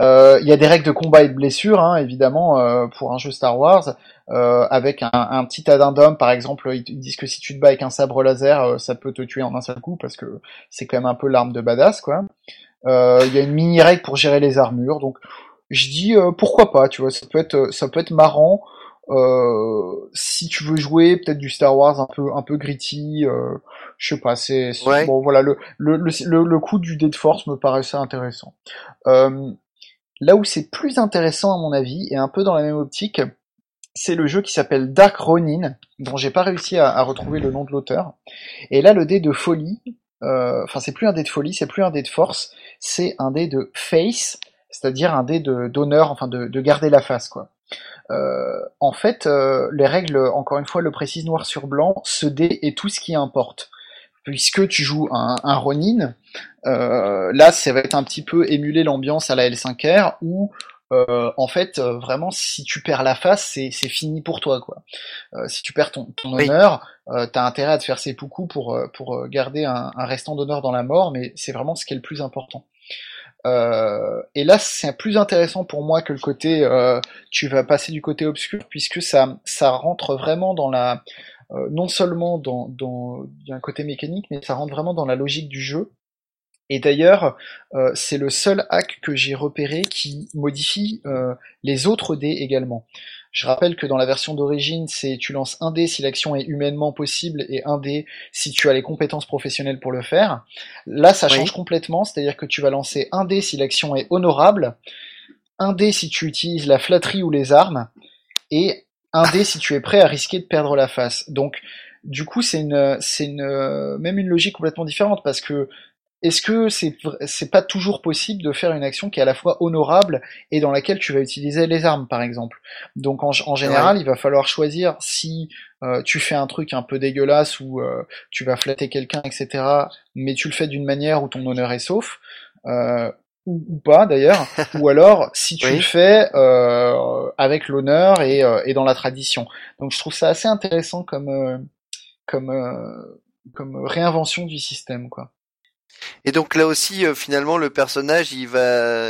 Il y a des règles de combat et de blessure, hein, évidemment, euh, pour un jeu Star Wars, euh, avec un, un petit addendum, par exemple, ils disent que si tu te bats avec un sabre laser, euh, ça peut te tuer en un seul coup, parce que c'est quand même un peu l'arme de badass, quoi. Euh, Il y a une mini règle pour gérer les armures, donc je dis euh, pourquoi pas, tu vois, ça peut être, ça peut être marrant. Euh, si tu veux jouer peut-être du Star Wars un peu un peu gritty, euh, je sais pas, c'est Ouais. bon voilà le le, le le le coup du Dead Force me paraissait intéressant. Euh, là où c'est plus intéressant à mon avis et un peu dans la même optique, c'est le jeu qui s'appelle Dark Ronin, dont j'ai pas réussi à, retrouver le nom de l'auteur. Et là le dé de folie, euh, enfin c'est plus un dé de folie, c'est plus un dé de force, c'est un dé de face, c'est-à-dire un dé d'honneur, enfin de, de garder la face quoi. Euh, en fait, euh, les règles, encore une fois, le précisent noir sur blanc, ce dé est tout ce qui importe. Puisque tu joues un, Ronin, là, ça va être un petit peu émuler l'ambiance à la L5R, où, euh, en fait, euh, vraiment, si tu perds la face, c'est c'est fini pour toi, quoi. Euh, si tu perds ton, ton Oui. honneur, euh, t'as intérêt à te faire ses poucous pour, euh, pour euh, garder un, un restant d'honneur dans la mort, mais c'est vraiment ce qui est le plus important. Euh, et là, c'est plus intéressant pour moi que le côté euh, tu vas passer du côté obscur puisque ça ça rentre vraiment dans la euh, non seulement dans dans il y a un côté mécanique mais ça rentre vraiment dans la logique du jeu. Et d'ailleurs, euh, c'est le seul hack que j'ai repéré qui modifie euh, les autres dés également. Je rappelle que dans la version d'origine, c'est tu lances un dé si l'action est humainement possible et un dé si tu as les compétences professionnelles pour le faire. Là, ça Oui. change complètement, c'est-à-dire que tu vas lancer un dé si l'action est honorable, un dé si tu utilises la flatterie ou les armes, et un dé si tu es prêt à risquer de perdre la face. Donc, du coup, c'est une, c'est une, même une logique complètement différente parce que est-ce que c'est c'est pas toujours possible de faire une action qui est à la fois honorable et dans laquelle tu vas utiliser les armes, par exemple? Donc, en, en général, il va falloir choisir si euh, tu fais un truc un peu dégueulasse ou euh, tu vas flatter quelqu'un, etc. Mais tu le fais d'une manière où ton honneur est sauf. Euh, ou, ou pas d'ailleurs, <laughs> ou alors si tu Oui. le fais euh, avec l'honneur et, euh, et dans la tradition. Donc je trouve ça assez intéressant comme euh, comme euh, comme réinvention du système quoi. Et donc là aussi, euh, finalement, le personnage, il va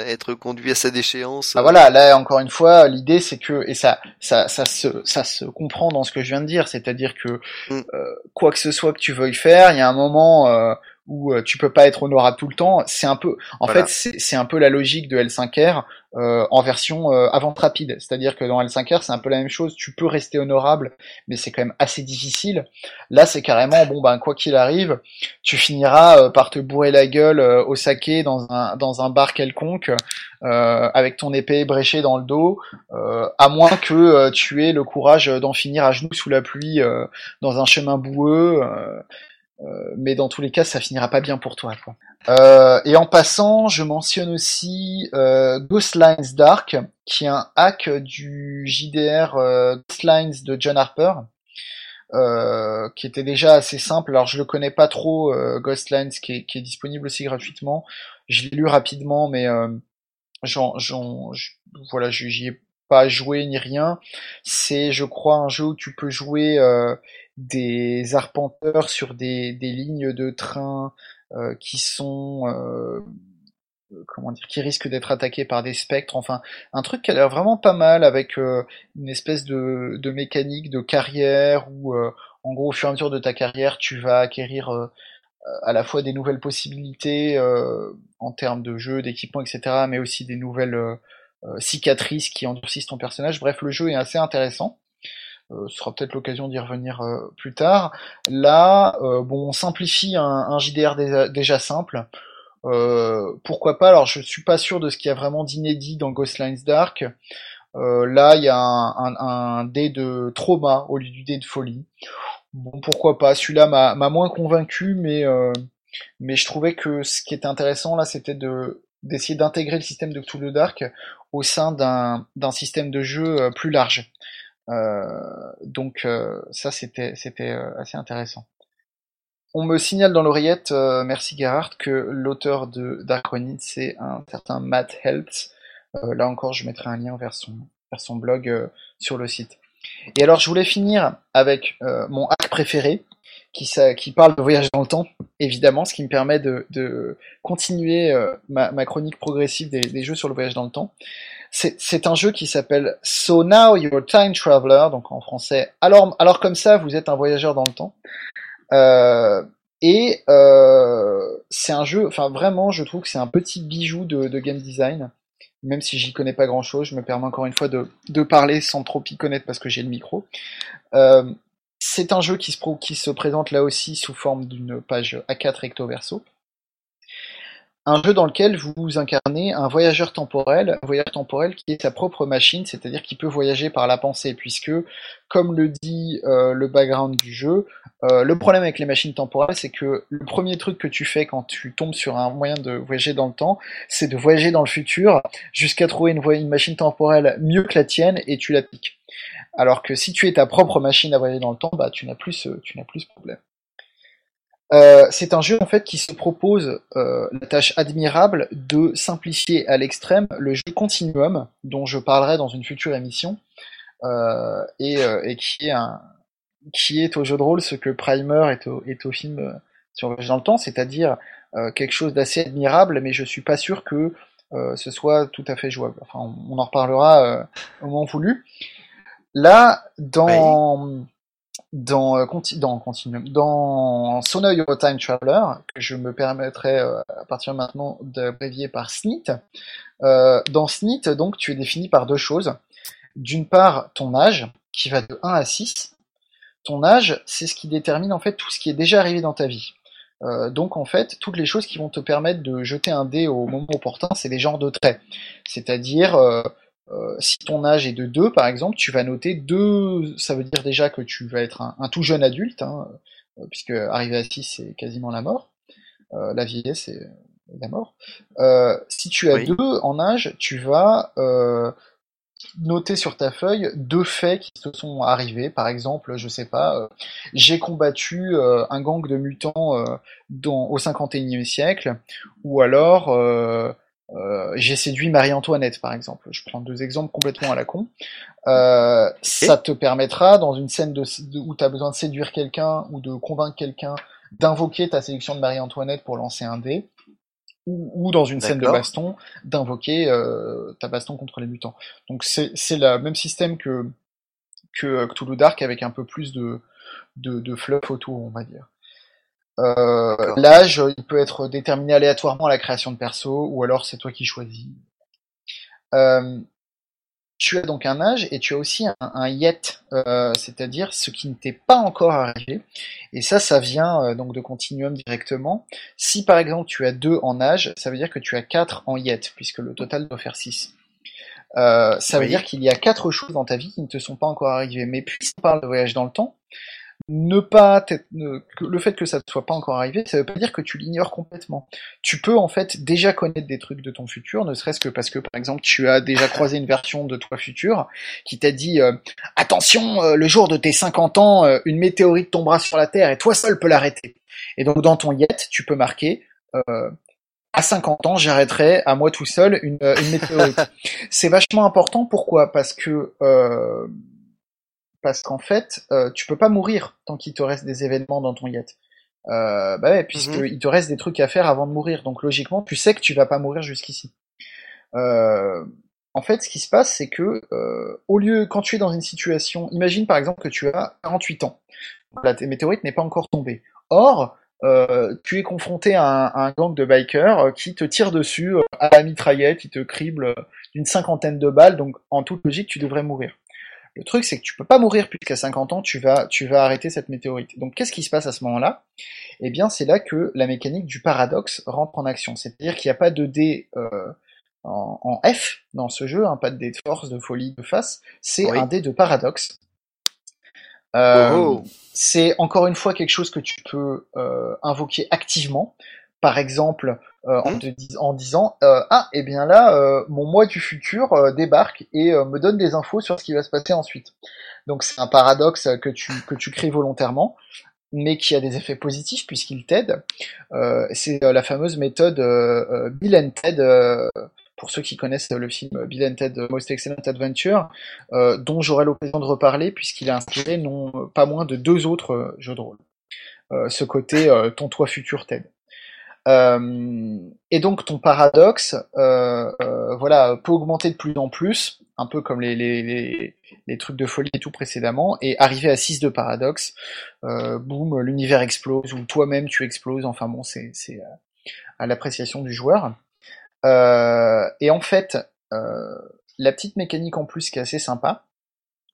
être conduit à sa déchéance. Ah voilà, là encore une fois, l'idée c'est que et ça ça ça se ça se comprend dans ce que je viens de dire, c'est-à-dire que Mm. euh, quoi que ce soit que tu veuilles faire, il y a un moment euh, où euh, tu peux pas être honorable tout le temps. C'est un peu, en Voilà. fait, c'est un peu la logique de L5R euh, en version euh, avant rapide. C'est-à-dire que dans L5R, c'est un peu la même chose. Tu peux rester honorable, mais c'est quand même assez difficile. Là, c'est carrément bon ben quoi qu'il arrive, tu finiras euh, par te bourrer la gueule euh, au saké dans un dans un bar quelconque euh, avec ton épée bréchée dans le dos, euh, à moins que euh, tu aies le courage d'en finir à genoux sous la pluie euh, dans un chemin boueux. Euh, mais dans tous les cas, ça finira pas bien pour toi. Quoi. Euh, et en passant, je mentionne aussi euh, Ghostlines Dark, qui est un hack du JDR euh, Ghostlines de John Harper, euh, qui était déjà assez simple. Alors je le connais pas trop, euh, Ghostlines, qui est, qui est disponible aussi gratuitement. Je l'ai lu rapidement, mais j'en, j'en, voilà, j'y ai pas joué ni rien. C'est, je crois, un jeu où tu peux jouer des arpenteurs sur des, lignes de train euh, qui sont euh, comment dire, qui risquent d'être attaqués par des spectres. Enfin, un truc qui a l'air vraiment pas mal avec euh, une espèce de, de mécanique de carrière où, euh, en gros, au fur et à mesure de ta carrière, tu vas acquérir euh, à la fois des nouvelles possibilités euh, en termes de jeu, d'équipement, etc., mais aussi des nouvelles euh, euh, cicatrices qui endurcissent ton personnage. Bref, le jeu est assez intéressant. Euh, ce sera peut-être l'occasion d'y revenir euh, plus tard. Là, euh, bon, on simplifie un, un JDR déjà, simple. Euh, pourquoi pas? Alors, je suis pas sûr de ce qu'il y a vraiment d'inédit dans Ghostlines Dark. Euh, là, il y a un, un, un dé de trauma au lieu du dé de folie. Bon, pourquoi pas? Celui-là m'a moins convaincu, mais mais je trouvais que ce qui était intéressant là, c'était de d'essayer d'intégrer le système de Cthulhu Dark au sein d'un système de jeu plus large. Euh, donc euh, ça, c'était euh, assez intéressant. On me signale dans l'oreillette, merci Gerhard, que l'auteur de Dark Ronin, c'est un certain Matt Heltz. là encore, je mettrai un lien vers son, blog sur le site. Et alors, je voulais finir avec mon hack préféré, qui, parle de voyage dans le temps, évidemment, ce qui me permet de, continuer ma, chronique progressive des, jeux sur le voyage dans le temps. C'est un jeu qui s'appelle So Now You're Time Traveler, donc en français. Alors, alors comme ça, vous êtes un voyageur dans le temps. Euh, et euh, c'est un jeu, enfin vraiment, je trouve que c'est un petit bijou de, de, game design. Même si j'y connais pas grand chose, je me permets encore une fois de, de parler sans trop y connaître parce que j'ai le micro. Euh, c'est un jeu qui se, qui se présente là aussi sous forme d'une page A4 recto verso un jeu dans lequel vous incarnez un voyageur temporel, un voyageur temporel qui est sa propre machine, c'est-à-dire qui peut voyager par la pensée, puisque, comme le dit euh, le background du jeu, euh, le problème avec les machines temporelles, c'est que le premier truc que tu fais quand tu tombes sur un moyen de voyager dans le temps, c'est de voyager dans le futur jusqu'à trouver une, machine temporelle mieux que la tienne et tu la piques. Alors que si tu es ta propre machine à voyager dans le temps, bah tu n'as plus tu n'as plus ce problème. Euh, c'est un jeu en fait qui se propose euh, la tâche admirable de simplifier à l'extrême le jeu Continuum, dont je parlerai dans une future émission, euh, et, et, qui est un qui est au jeu de rôle ce que Primer est au, est au film sur le dans le temps, c'est-à-dire quelque chose d'assez admirable, mais je suis pas sûr que ce soit tout à fait jouable. Enfin, on, en reparlera au moment voulu. Là, dans dans, euh, Euro Time Traveler, que je me permettrai euh, à partir de maintenant d'abrévier par SNIT, euh, dans SNIT, donc, tu es défini par deux choses. D'une part, ton âge, qui va de 1 à 6. Ton âge, c'est ce qui détermine en fait tout ce qui est déjà arrivé dans ta vie. Euh, donc en fait, toutes les choses qui vont te permettre de jeter un dé au moment opportun, c'est des genres de traits. C'est-à-dire, euh, euh, si ton âge est de 2 par exemple, tu vas noter 2, ça veut dire déjà que tu vas être un, tout jeune adulte, hein, euh, puisque arriver à 6 c'est quasiment la mort, euh, la vieillesse c'est la mort. si tu as 2 en âge, tu vas noter sur ta feuille deux faits qui te sont arrivés. Par exemple, je sais pas, j'ai combattu un gang de mutants dans, au 51e siècle, ou alors euh, j'ai séduit Marie-Antoinette, par exemple. Je prends deux exemples complètement à la con. Euh, Ça te permettra, dans une scène de, où tu as besoin de séduire quelqu'un ou de convaincre quelqu'un, d'invoquer ta séduction de Marie-Antoinette pour lancer un dé, ou, ou dans une scène de baston, d'invoquer euh, ta baston contre les mutants. Donc c'est le même système que, que Cthulhu Dark avec un peu plus de, de, de fluff autour, on va dire. Euh, L'âge, il peut être déterminé aléatoirement à la création de perso, ou alors c'est toi qui choisis. Euh, tu as donc un âge et tu as aussi un, yet, euh, c'est-à-dire ce qui ne t'est pas encore arrivé. Et ça, ça vient euh, donc de Continuum directement. Si par exemple tu as 2 en âge, ça veut dire que tu as 4 en yet, puisque le total doit faire 6. Euh, ça veut dire qu'il y a quatre choses dans ta vie qui ne te sont pas encore arrivées. Mais puisqu'on parle de voyage dans le temps, ne pas le fait que ça ne soit pas encore arrivé, ça veut pas dire que tu l'ignores complètement. Tu peux en fait déjà connaître des trucs de ton futur, ne serait-ce que parce que par exemple tu as déjà croisé une version de toi futur qui t'a dit euh, attention, euh, le jour de tes 50 ans, euh, une météorite tombera sur la Terre et toi seul peux l'arrêter. Et donc dans ton yet, tu peux marquer à 50 ans, j'arrêterai à moi tout seul une, une météorite. <laughs> C'est vachement important. Pourquoi? Parce que parce qu'en fait, euh, tu peux pas mourir tant qu'il te reste des événements dans ton yet. Euh, bah ouais, puisqu'il mhm. te reste des trucs à faire avant de mourir. Donc logiquement, tu sais que tu vas pas mourir jusqu'ici. Euh, en fait, ce qui se passe, c'est que euh, au lieu, quand tu es dans une situation, imagine par exemple que tu as 48 ans, la météorite n'est pas encore tombée. Or, euh, tu es confronté à un, gang de bikers qui te tire dessus à la mitraillette, qui te crible d'une cinquantaine de balles, donc en toute logique, tu devrais mourir. Le truc, c'est que tu peux pas mourir plus qu'à 50 ans, tu vas, tu vas arrêter cette météorite. Donc, qu'est-ce qui se passe à ce moment-là? Eh bien, c'est là que la mécanique du paradoxe rentre en action. C'est-à-dire qu'il n'y a pas de dé euh, en, F dans ce jeu, hein, pas de dé de force, de folie, de face. C'est un dé de paradoxe. Euh, oh, oh. C'est encore une fois quelque chose que tu peux euh, invoquer activement. Par exemple, euh, en, mmh. en, disant euh, ah et eh bien là euh, mon moi du futur débarque et me donne des infos sur ce qui va se passer ensuite. Donc c'est un paradoxe que tu que tu crées volontairement mais qui a des effets positifs puisqu'il t'aide. c'est la fameuse méthode Bill and Ted pour ceux qui connaissent le film Bill and Ted Most Excellent Adventure, dont j'aurai l'occasion de reparler puisqu'il a inspiré non pas moins de deux autres jeux de rôle. ce côté ton toi futur Ted. Euh, et donc ton paradoxe, euh, euh, voilà, peut augmenter de plus en plus, un peu comme les, les, les, les trucs de folie et tout précédemment, et arriver à 6 de paradoxe, euh, boum, l'univers explose, ou toi-même tu exploses, enfin bon, c'est à l'appréciation du joueur. et en fait, la petite mécanique en plus qui est assez sympa,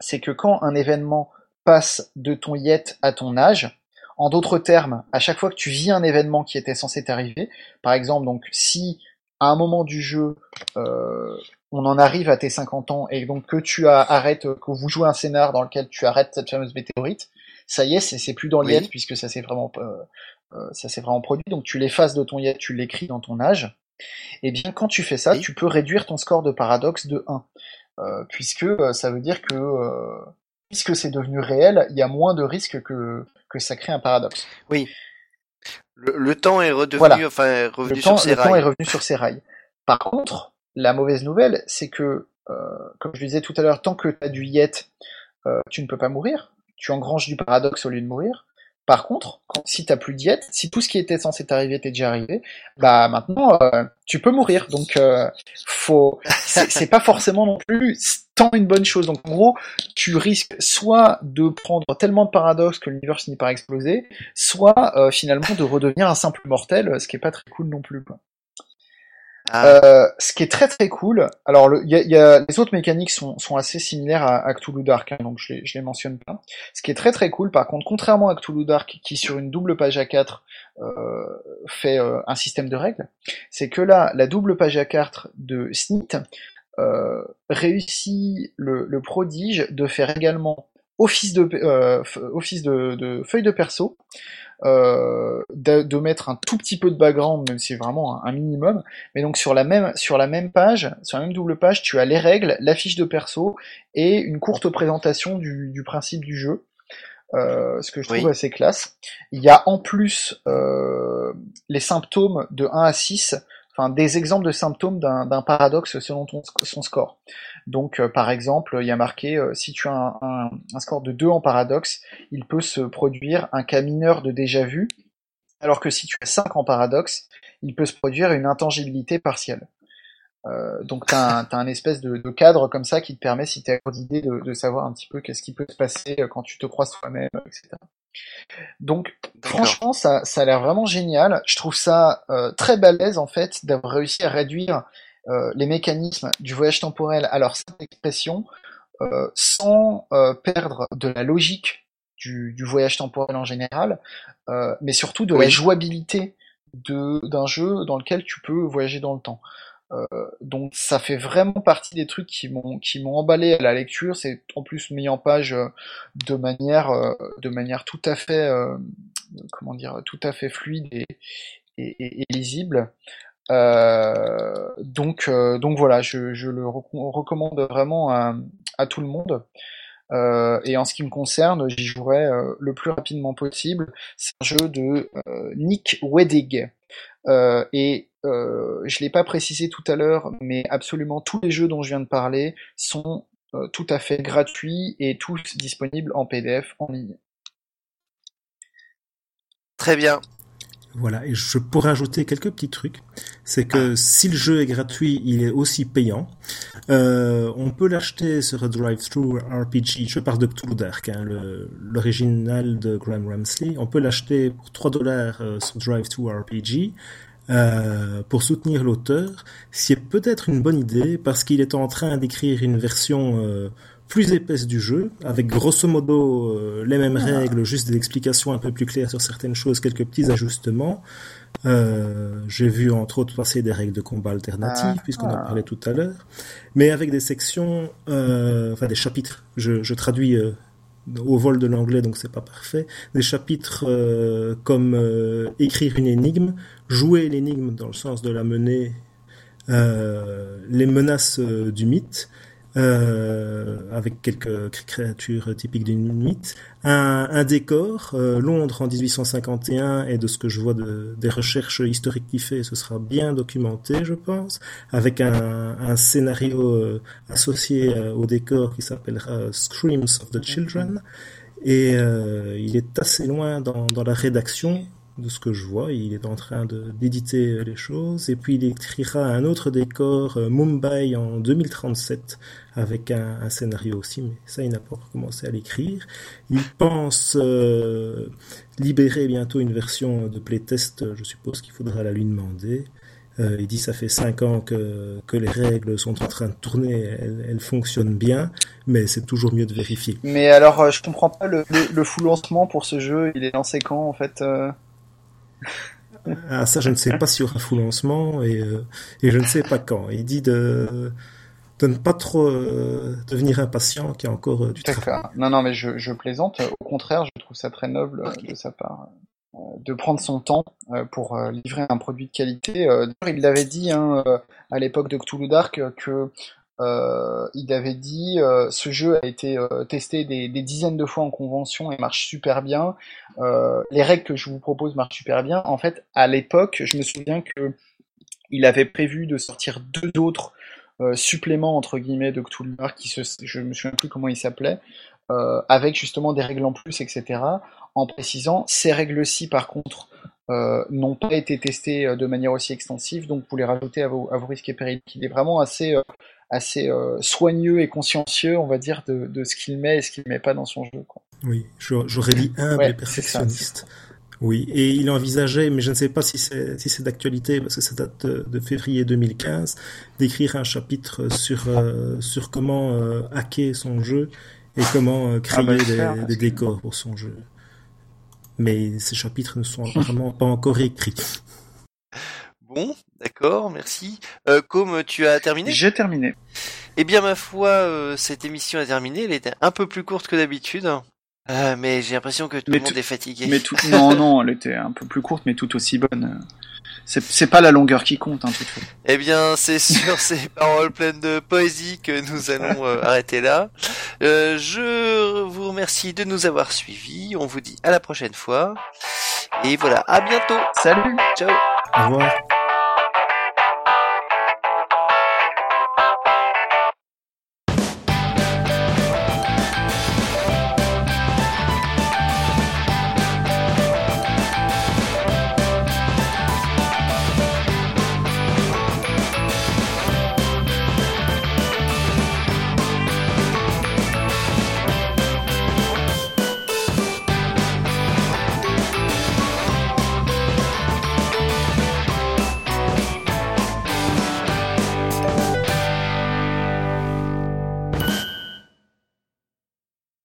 c'est que quand un événement passe de ton yet à ton âge, en d'autres termes, à chaque fois que tu vis un événement qui était censé t'arriver, par exemple, donc si à un moment du jeu, euh, on en arrive à tes 50 ans et donc que tu arrêtes, que vous jouez un scénar dans lequel tu arrêtes cette fameuse météorite, ça y est, c'est plus dans le puisque ça s'est vraiment, euh, euh, ça s'est vraiment produit. Donc tu l'effaces de ton yet, tu l'écris dans ton âge. Et eh bien quand tu fais ça, tu peux réduire ton score de paradoxe de 1, puisque ça veut dire que puisque c'est devenu réel, il y a moins de risques que, que ça crée un paradoxe. Oui. Le, temps est redevenu, enfin, revenu sur ses rails. Le temps est revenu sur ses rails. Par contre, la mauvaise nouvelle, c'est que, euh, comme je disais tout à l'heure, tant que tu as du yet, euh, tu ne peux pas mourir. Tu engranges du paradoxe au lieu de mourir. Par contre, si t'as plus de diète, si tout ce qui était censé t'arriver t'est déjà arrivé, bah maintenant euh, tu peux mourir. Donc euh, faut, c'est pas forcément non plus tant une bonne chose. Donc en gros, tu risques soit de prendre tellement de paradoxes que l'univers finit par exploser, soit euh, finalement de redevenir un simple mortel, ce qui est pas très cool non plus. Ah. Euh, ce qui est très très cool, alors y a, y a, les autres mécaniques sont, sont assez similaires à, à Cthulhu Dark, hein, donc je les, je les mentionne pas. Ce qui est très très cool, par contre, contrairement à Cthulhu Dark, qui sur une double page A4 euh, fait euh, un système de règles, c'est que là, la double page A4 de SNIT euh, réussit le, le, prodige de faire également office de, euh, office de, de feuille de perso, euh, de, mettre un tout petit peu de background, même si c'est vraiment un, minimum. Mais donc sur la même sur la même page, sur la même double page, tu as les règles, la fiche de perso et une courte présentation du, du principe du jeu. Euh, ce que je trouve assez classe. Il y a en plus les symptômes de 1 à 6 des exemples de symptômes d'un paradoxe selon son score. Donc euh, par exemple, il y a marqué euh, si tu as un, score de 2 en paradoxe, il peut se produire un cas mineur de déjà vu, alors que si tu as 5 en paradoxe, il peut se produire une intangibilité partielle. Euh, donc tu as, un espèce de, cadre comme ça qui te permet, si tu as d'idée, de, de savoir un petit peu qu'est-ce qui peut se passer quand tu te croises toi-même, etc. Donc franchement, ça, ça a l'air vraiment génial. Je trouve ça euh, très balèze en fait d'avoir réussi à réduire euh, les mécanismes du voyage temporel à leur simple expression euh, sans euh, perdre de la logique du, du, voyage temporel en général, euh, mais surtout de la jouabilité d'un jeu dans lequel tu peux voyager dans le temps. Euh, donc ça fait vraiment partie des trucs qui m'ont qui m'ont emballé à la lecture. C'est en plus mis en page euh, de manière euh, de manière tout à fait comment dire tout à fait fluide et, et, et lisible. donc voilà, je, le recommande vraiment à, tout le monde. et en ce qui me concerne, j'y jouerai le plus rapidement possible. C'est un jeu de Nick Wedig. Euh, et euh, je l'ai pas précisé tout à l'heure, mais absolument tous les jeux dont je viens de parler sont euh, tout à fait gratuits et tous disponibles en PDF en ligne. Très bien. Voilà, et je pourrais ajouter quelques petits trucs. C'est que si le jeu est gratuit, il est aussi payant. Euh, on peut l'acheter sur Drive-Thru RPG. Je parle de Cthulhu Dark, hein, l'original de Graham Ramsley. On peut l'acheter pour 3 dollars euh, sur Drive-Thru RPG. Euh, pour soutenir l'auteur, c'est peut-être une bonne idée parce qu'il est en train d'écrire une version euh, plus épaisse du jeu, avec grosso modo euh, les mêmes ah. règles, juste des explications un peu plus claires sur certaines choses, quelques petits ajustements. Euh, J'ai vu entre autres passer des règles de combat alternatives, ah. puisqu'on en parlait tout à l'heure, mais avec des sections, euh, enfin des chapitres. Je, je traduis euh, au vol de l'anglais, donc c'est pas parfait. Des chapitres euh, comme écrire une énigme, jouer l'énigme dans le sens de la mener, les menaces du mythe euh, avec quelques créatures typiques d'une mythe. Un, décor, euh, Londres en 1851, et de ce que je vois de, des recherches historiques qu'il fait, ce sera bien documenté, je pense, avec un, scénario euh, associé euh, au décor qui s'appellera Screams of the Children. Et il est assez loin dans la rédaction, de ce que je vois. Il est en train d'éditer les choses. Et puis il écrira un autre décor, euh, Mumbai, en 2037, avec un, scénario aussi, mais ça, il n'a pas commencé à l'écrire. Il pense euh, libérer bientôt une version de playtest, je suppose qu'il faudra la lui demander. Euh, il dit ça fait cinq ans que, que les règles sont en train de tourner, elles, elles fonctionnent bien, mais c'est toujours mieux de vérifier. Mais alors, euh, je comprends pas le, le, le, lancement pour ce jeu. Il est lancé quand en fait euh? Ah, ça, je ne sais pas s'il y aura full lancement et, euh, et je ne sais pas quand. Il dit de, de ne pas trop euh, devenir impatient, qu'il y a encore euh, du travail. Non, non, mais je, je, plaisante. Au contraire, je trouve ça très noble okay. de sa part euh, de prendre son temps euh, pour livrer un produit de qualité. il l'avait dit hein, à l'époque de Cthulhu Dark que euh, il avait dit euh, ce jeu a été euh, testé des, dizaines de fois en convention et marche super bien. Les règles que je vous propose marchent super bien. En fait, à l'époque, je me souviens que il avait prévu de sortir deux autres suppléments entre guillemets de Cthulhu qui se, je me souviens plus comment il s'appelait, avec justement des règles en plus, etc. En précisant ces règles-ci, par contre, n'ont pas été testées de manière aussi extensive, donc vous les rajoutez à vos, risques et périls. Il est vraiment assez, assez euh, soigneux et consciencieux, on va dire, de, de ce qu'il met et ce qu'il met pas dans son jeu. Quoi. Oui, j'aurais dit humble ouais, et perfectionniste. Oui, et il envisageait, mais je ne sais pas si c'est si d'actualité parce que ça date de, de, février 2015, d'écrire un chapitre sur euh, sur comment euh, hacker son jeu et comment créer ah bah, des, faire, des décors pour son jeu mais ces chapitres ne sont <laughs> vraiment pas encore écrits. Bon, d'accord, merci. Euh, comme tu as terminé? J'ai terminé. Eh bien, ma foi, euh, cette émission est terminée. Elle était un peu plus courte que d'habitude. Euh, mais j'ai l'impression que tout mais le monde est fatigué. Mais tout... non, <laughs> non, elle était un peu plus courte, mais tout aussi bonne. C'est pas la longueur qui compte, hein, toutefois. Eh bien, c'est sur <laughs> ces paroles pleines de poésie que nous allons euh, arrêter là. Euh, je vous remercie de nous avoir suivis. On vous dit à la prochaine fois. Et voilà, à bientôt. Salut. Ciao. Au revoir.